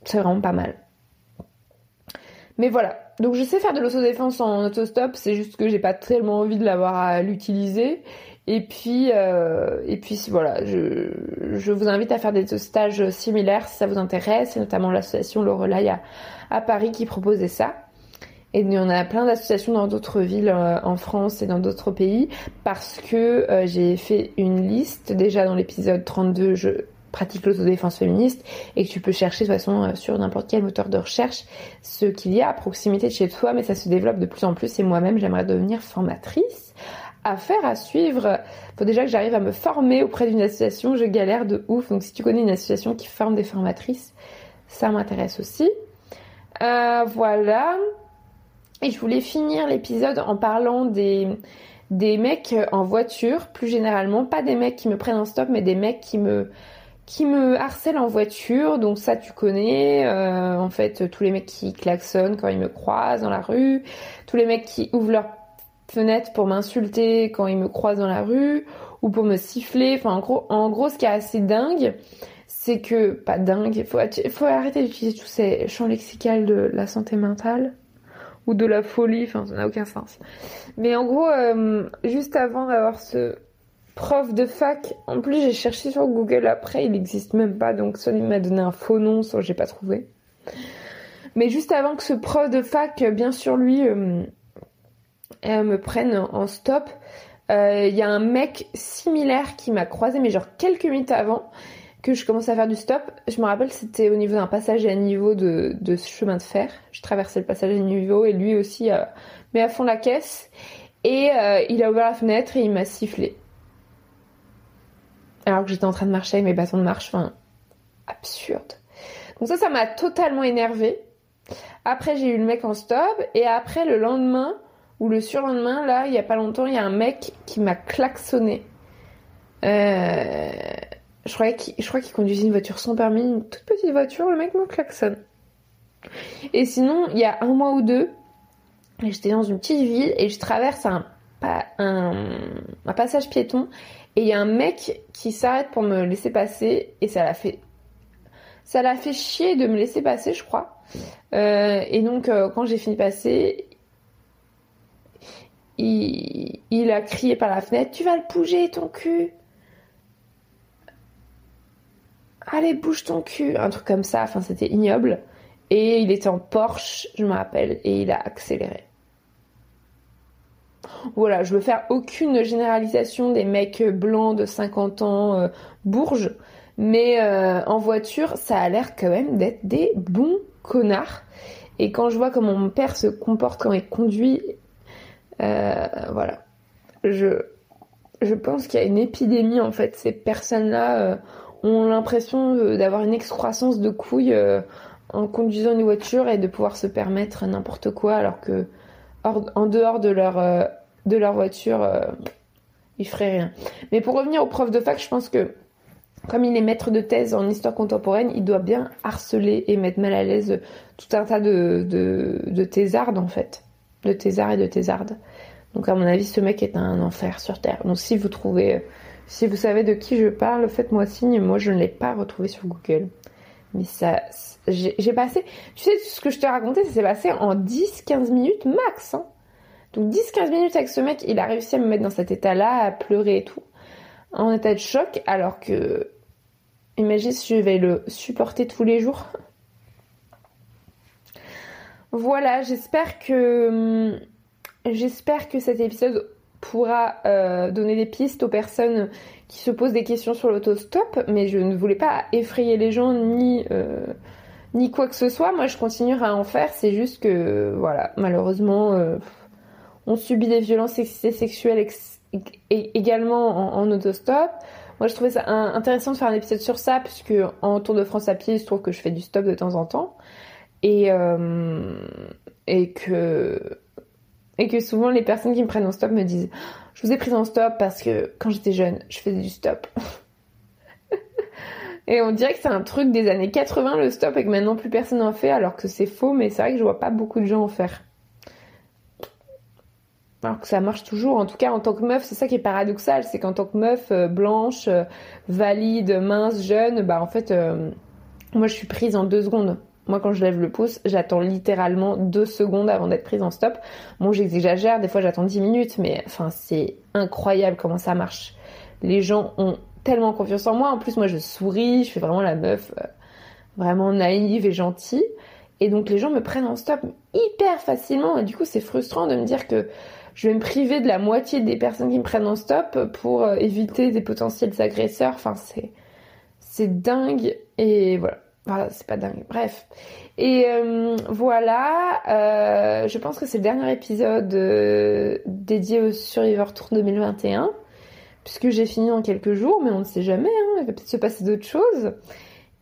C'est vraiment pas mal. Mais voilà. Donc je sais faire de l'autodéfense en autostop, c'est juste que j'ai pas tellement envie de l'avoir à l'utiliser. Et puis, euh, et puis voilà, je, je, vous invite à faire des stages similaires si ça vous intéresse, et notamment l'association Lorelai à, à Paris qui proposait ça. Et il y en a plein d'associations dans d'autres villes euh, en France et dans d'autres pays parce que euh, j'ai fait une liste déjà dans l'épisode 32 je pratique l'autodéfense féministe et que tu peux chercher de toute façon euh, sur n'importe quel moteur de recherche ce qu'il y a à proximité de chez toi mais ça se développe de plus en plus et moi-même j'aimerais devenir formatrice à faire à suivre. Faut déjà que j'arrive à me former auprès d'une association je galère de ouf donc si tu connais une association qui forme des formatrices ça m'intéresse aussi. Voilà et je voulais finir l'épisode en parlant des, des mecs en voiture, plus généralement, pas des mecs qui me prennent en stop, mais des mecs qui me qui me harcèlent en voiture, donc ça tu connais, euh, en fait tous les mecs qui klaxonnent quand ils me croisent dans la rue, tous les mecs qui ouvrent leur fenêtre pour m'insulter quand ils me croisent dans la rue, ou pour me siffler, enfin en gros, en gros ce qui est assez dingue, c'est que, pas dingue, il faut, faut arrêter d'utiliser tous ces champs lexicaux de la santé mentale, ou de la folie, enfin ça n'a aucun sens. Mais en gros, euh, juste avant d'avoir ce prof de fac, en plus j'ai cherché sur Google après, il n'existe même pas, donc soit il m'a donné un faux nom, soit j'ai pas trouvé. Mais juste avant que ce prof de fac, bien sûr lui, euh, me prenne en stop, euh, il y a un mec similaire qui m'a croisé, mais genre quelques minutes avant, que je commençais à faire du stop. Je me rappelle, c'était au niveau d'un passage à niveau de, de chemin de fer. Je traversais le passage à niveau et lui aussi euh, met à fond la caisse. Et euh, il a ouvert la fenêtre et il m'a sifflé. Alors que j'étais en train de marcher avec mes bâtons de marche. Enfin, absurde. Donc ça, ça m'a totalement énervé. Après, j'ai eu le mec en stop. Et après, le lendemain, ou le surlendemain, là, il y a pas longtemps, il y a un mec qui m'a klaxonné. Euh je crois qu'il conduisait une voiture sans permis, une toute petite voiture, le mec me klaxonne. Et sinon, il y a un mois ou deux, j'étais dans une petite ville et je traverse un, passage piéton et il y a un mec qui s'arrête pour me laisser passer et ça l'a fait ça l'a fait chier de me laisser passer, je crois. Euh, et donc, euh, quand j'ai fini de passer, il, il, a crié par la fenêtre Tu vas le bouger, ton cul allez bouge ton cul, un truc comme ça, enfin c'était ignoble. Et il était en Porsche, je me rappelle, et il a accéléré. Voilà, je veux faire aucune généralisation des mecs blancs de 50 ans euh, bourges, mais euh, en voiture, ça a l'air quand même d'être des bons connards. Et quand je vois comment mon père se comporte quand il conduit, euh, voilà, je, je pense qu'il y a une épidémie en fait. Ces personnes-là ont l'impression d'avoir une excroissance de couilles euh, en conduisant une voiture et de pouvoir se permettre n'importe quoi alors que en dehors de leur, euh, de leur voiture, euh, ils feraient rien. Mais pour revenir au prof de fac, je pense que comme il est maître de thèse en histoire contemporaine, il doit bien harceler et mettre mal à l'aise tout un tas de, de, de thésardes en fait. De thésards et de thésardes. Donc à mon avis, ce mec est un enfer sur Terre. Donc si vous trouvez si vous savez de qui je parle, faites-moi signe. Moi, je ne l'ai pas retrouvé sur Google. Mais ça, j'ai passé, tu sais, ce que je te racontais, ça s'est passé en 10-15 minutes max. Hein. Donc 10-15 minutes avec ce mec, il a réussi à me mettre dans cet état-là, à pleurer et tout, en état de choc, alors que, imagine si je vais le supporter tous les jours. Voilà, j'espère que, j'espère que cet épisode pourra euh, donner des pistes aux personnes qui se posent des questions sur l'autostop, mais je ne voulais pas effrayer les gens ni euh, ni quoi que ce soit. Moi, je continuerai à en faire. C'est juste que voilà, malheureusement, euh, on subit des violences sexuelles également en, autostop. Moi, je trouvais ça intéressant de faire un épisode sur ça, puisque en Tour de France à pied, je trouve que je fais du stop de temps en temps. Et, et que et que souvent les personnes qui me prennent en stop me disent Je vous ai pris en stop parce que quand j'étais jeune, je faisais du stop. et on dirait que c'est un truc des années 80 le stop et que maintenant plus personne en fait alors que c'est faux, mais c'est vrai que je vois pas beaucoup de gens en faire. Alors que ça marche toujours. En tout cas, en tant que meuf, c'est ça qui est paradoxal, c'est qu'en tant que meuf euh, blanche, euh, valide, mince, jeune, bah en fait, euh, moi je suis prise en deux secondes. Moi, quand je lève le pouce, j'attends littéralement deux secondes avant d'être prise en stop. Bon, j'exagère, des fois j'attends dix minutes, mais enfin, c'est incroyable comment ça marche. Les gens ont tellement confiance en moi. En plus, moi, je souris, je fais vraiment la meuf euh, vraiment naïve et gentille. Et donc, les gens me prennent en stop hyper facilement. Et du coup, c'est frustrant de me dire que je vais me priver de la moitié des personnes qui me prennent en stop pour euh, éviter des potentiels agresseurs. Enfin, c'est, c'est dingue. Et voilà. Voilà, c'est pas dingue. Bref. Et euh, voilà, euh, je pense que c'est le dernier épisode euh, dédié au Survivor Tour 2021, puisque j'ai fini en quelques jours, mais on ne sait jamais, hein, il va peut-être se passer d'autres choses.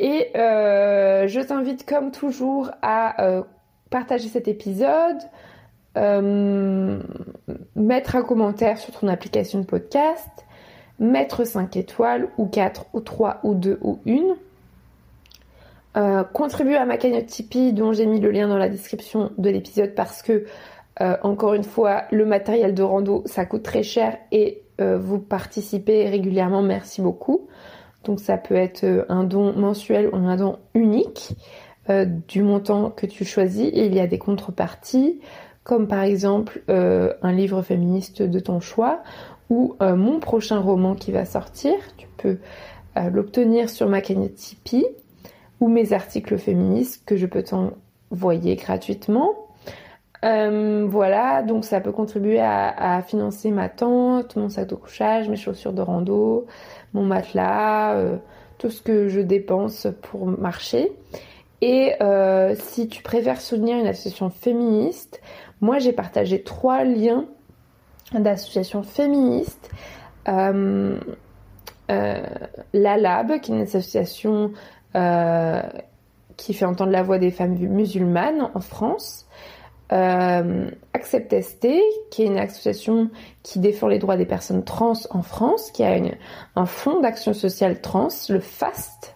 Et je t'invite comme toujours à partager cet épisode, mettre un commentaire sur ton application de podcast, mettre 5 étoiles, ou 4, ou 3, ou 2, ou 1 euh, contribuer à ma cagnotte Tipeee dont j'ai mis le lien dans la description de l'épisode parce que euh, encore une fois le matériel de rando ça coûte très cher et euh, vous participez régulièrement merci beaucoup. Donc ça peut être un don mensuel ou un don unique du montant que tu choisis. Et il y a des contreparties comme par exemple un livre féministe de ton choix ou mon prochain roman qui va sortir. Tu peux l'obtenir sur ma cagnotte Tipeee ou mes articles féministes que je peux t'envoyer gratuitement. Euh, voilà, donc ça peut contribuer à, financer ma tente, mon sac de couchage, mes chaussures de rando, mon matelas, euh, tout ce que je dépense pour marcher. Et euh, si tu préfères soutenir une association féministe, moi j'ai partagé trois liens d'associations féministes. la Lab, qui est une association euh, qui fait entendre la voix des femmes musulmanes en France. Euh, Accept ST, qui est une association qui défend les droits des personnes trans en France, qui a un fonds d'action sociale trans, le FAST,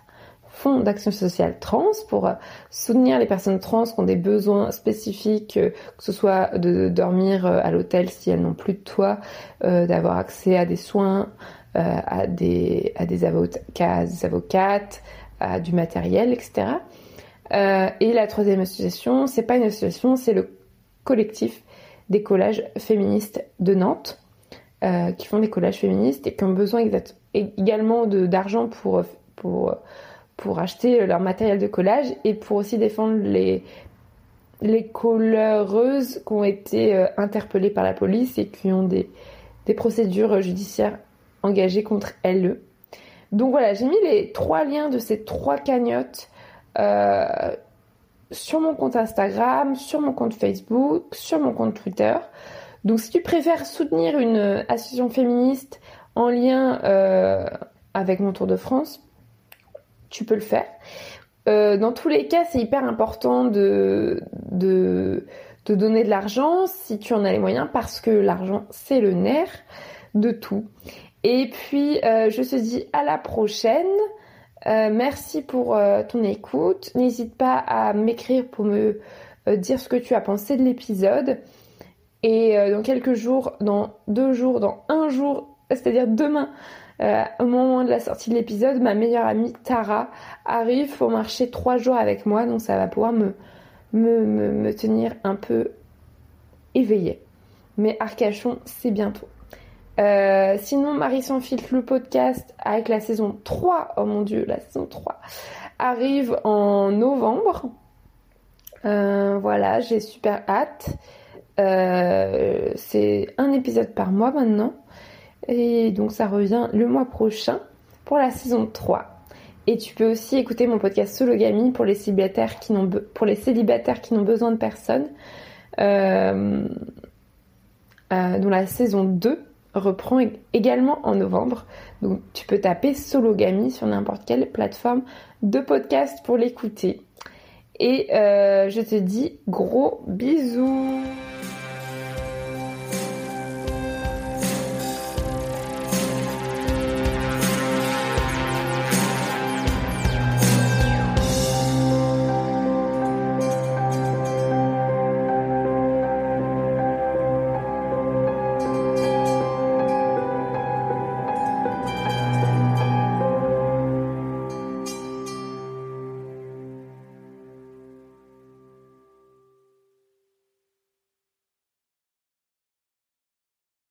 Fonds d'action sociale trans, pour euh, soutenir les personnes trans qui ont des besoins spécifiques, euh, que ce soit de dormir à l'hôtel si elles n'ont plus de toit, d'avoir accès à des soins, à des, à avocats, des avocates, du matériel, etc. Euh, et la troisième association, c'est pas une association, c'est le collectif des collages féministes de Nantes, euh, qui font des collages féministes et qui ont besoin également d'argent pour, pour, pour acheter leur matériel de collage et pour aussi défendre les, les qui ont été euh, interpellées par la police et qui ont des, des procédures judiciaires engagées contre elles. Donc voilà, j'ai mis les trois liens de ces trois cagnottes euh, sur mon compte Instagram, sur mon compte Facebook, sur mon compte Twitter. Donc si tu préfères soutenir une association féministe en lien euh, avec mon Tour de France, tu peux le faire. Euh, dans tous les cas, c'est hyper important de, de, de donner de l'argent si tu en as les moyens parce que l'argent c'est le nerf de tout. Et puis, euh, je te dis à la prochaine. Euh, merci pour euh, ton écoute. N'hésite pas à m'écrire pour me dire ce que tu as pensé de l'épisode. Et dans quelques jours, dans deux jours, dans un jour, c'est-à-dire demain, au moment de la sortie de l'épisode, ma meilleure amie Tara arrive pour marcher trois jours avec moi. Donc ça va pouvoir me, me, me, me tenir un peu éveillée. Mais Arcachon, c'est bientôt. Euh, sinon, Marie sans le podcast avec la saison 3, oh mon dieu, la saison 3, arrive en novembre. Euh, voilà, j'ai super hâte. Euh, c'est un épisode par mois maintenant. Et donc ça revient le mois prochain pour la saison 3. Et tu peux aussi écouter mon podcast Sologamy pour les célibataires qui n'ont, pour les célibataires qui n'ont besoin de personne. Dont la saison 2 reprend également en novembre. Donc tu peux taper Sologamy sur n'importe quelle plateforme de podcast pour l'écouter. Et euh, je te dis gros bisous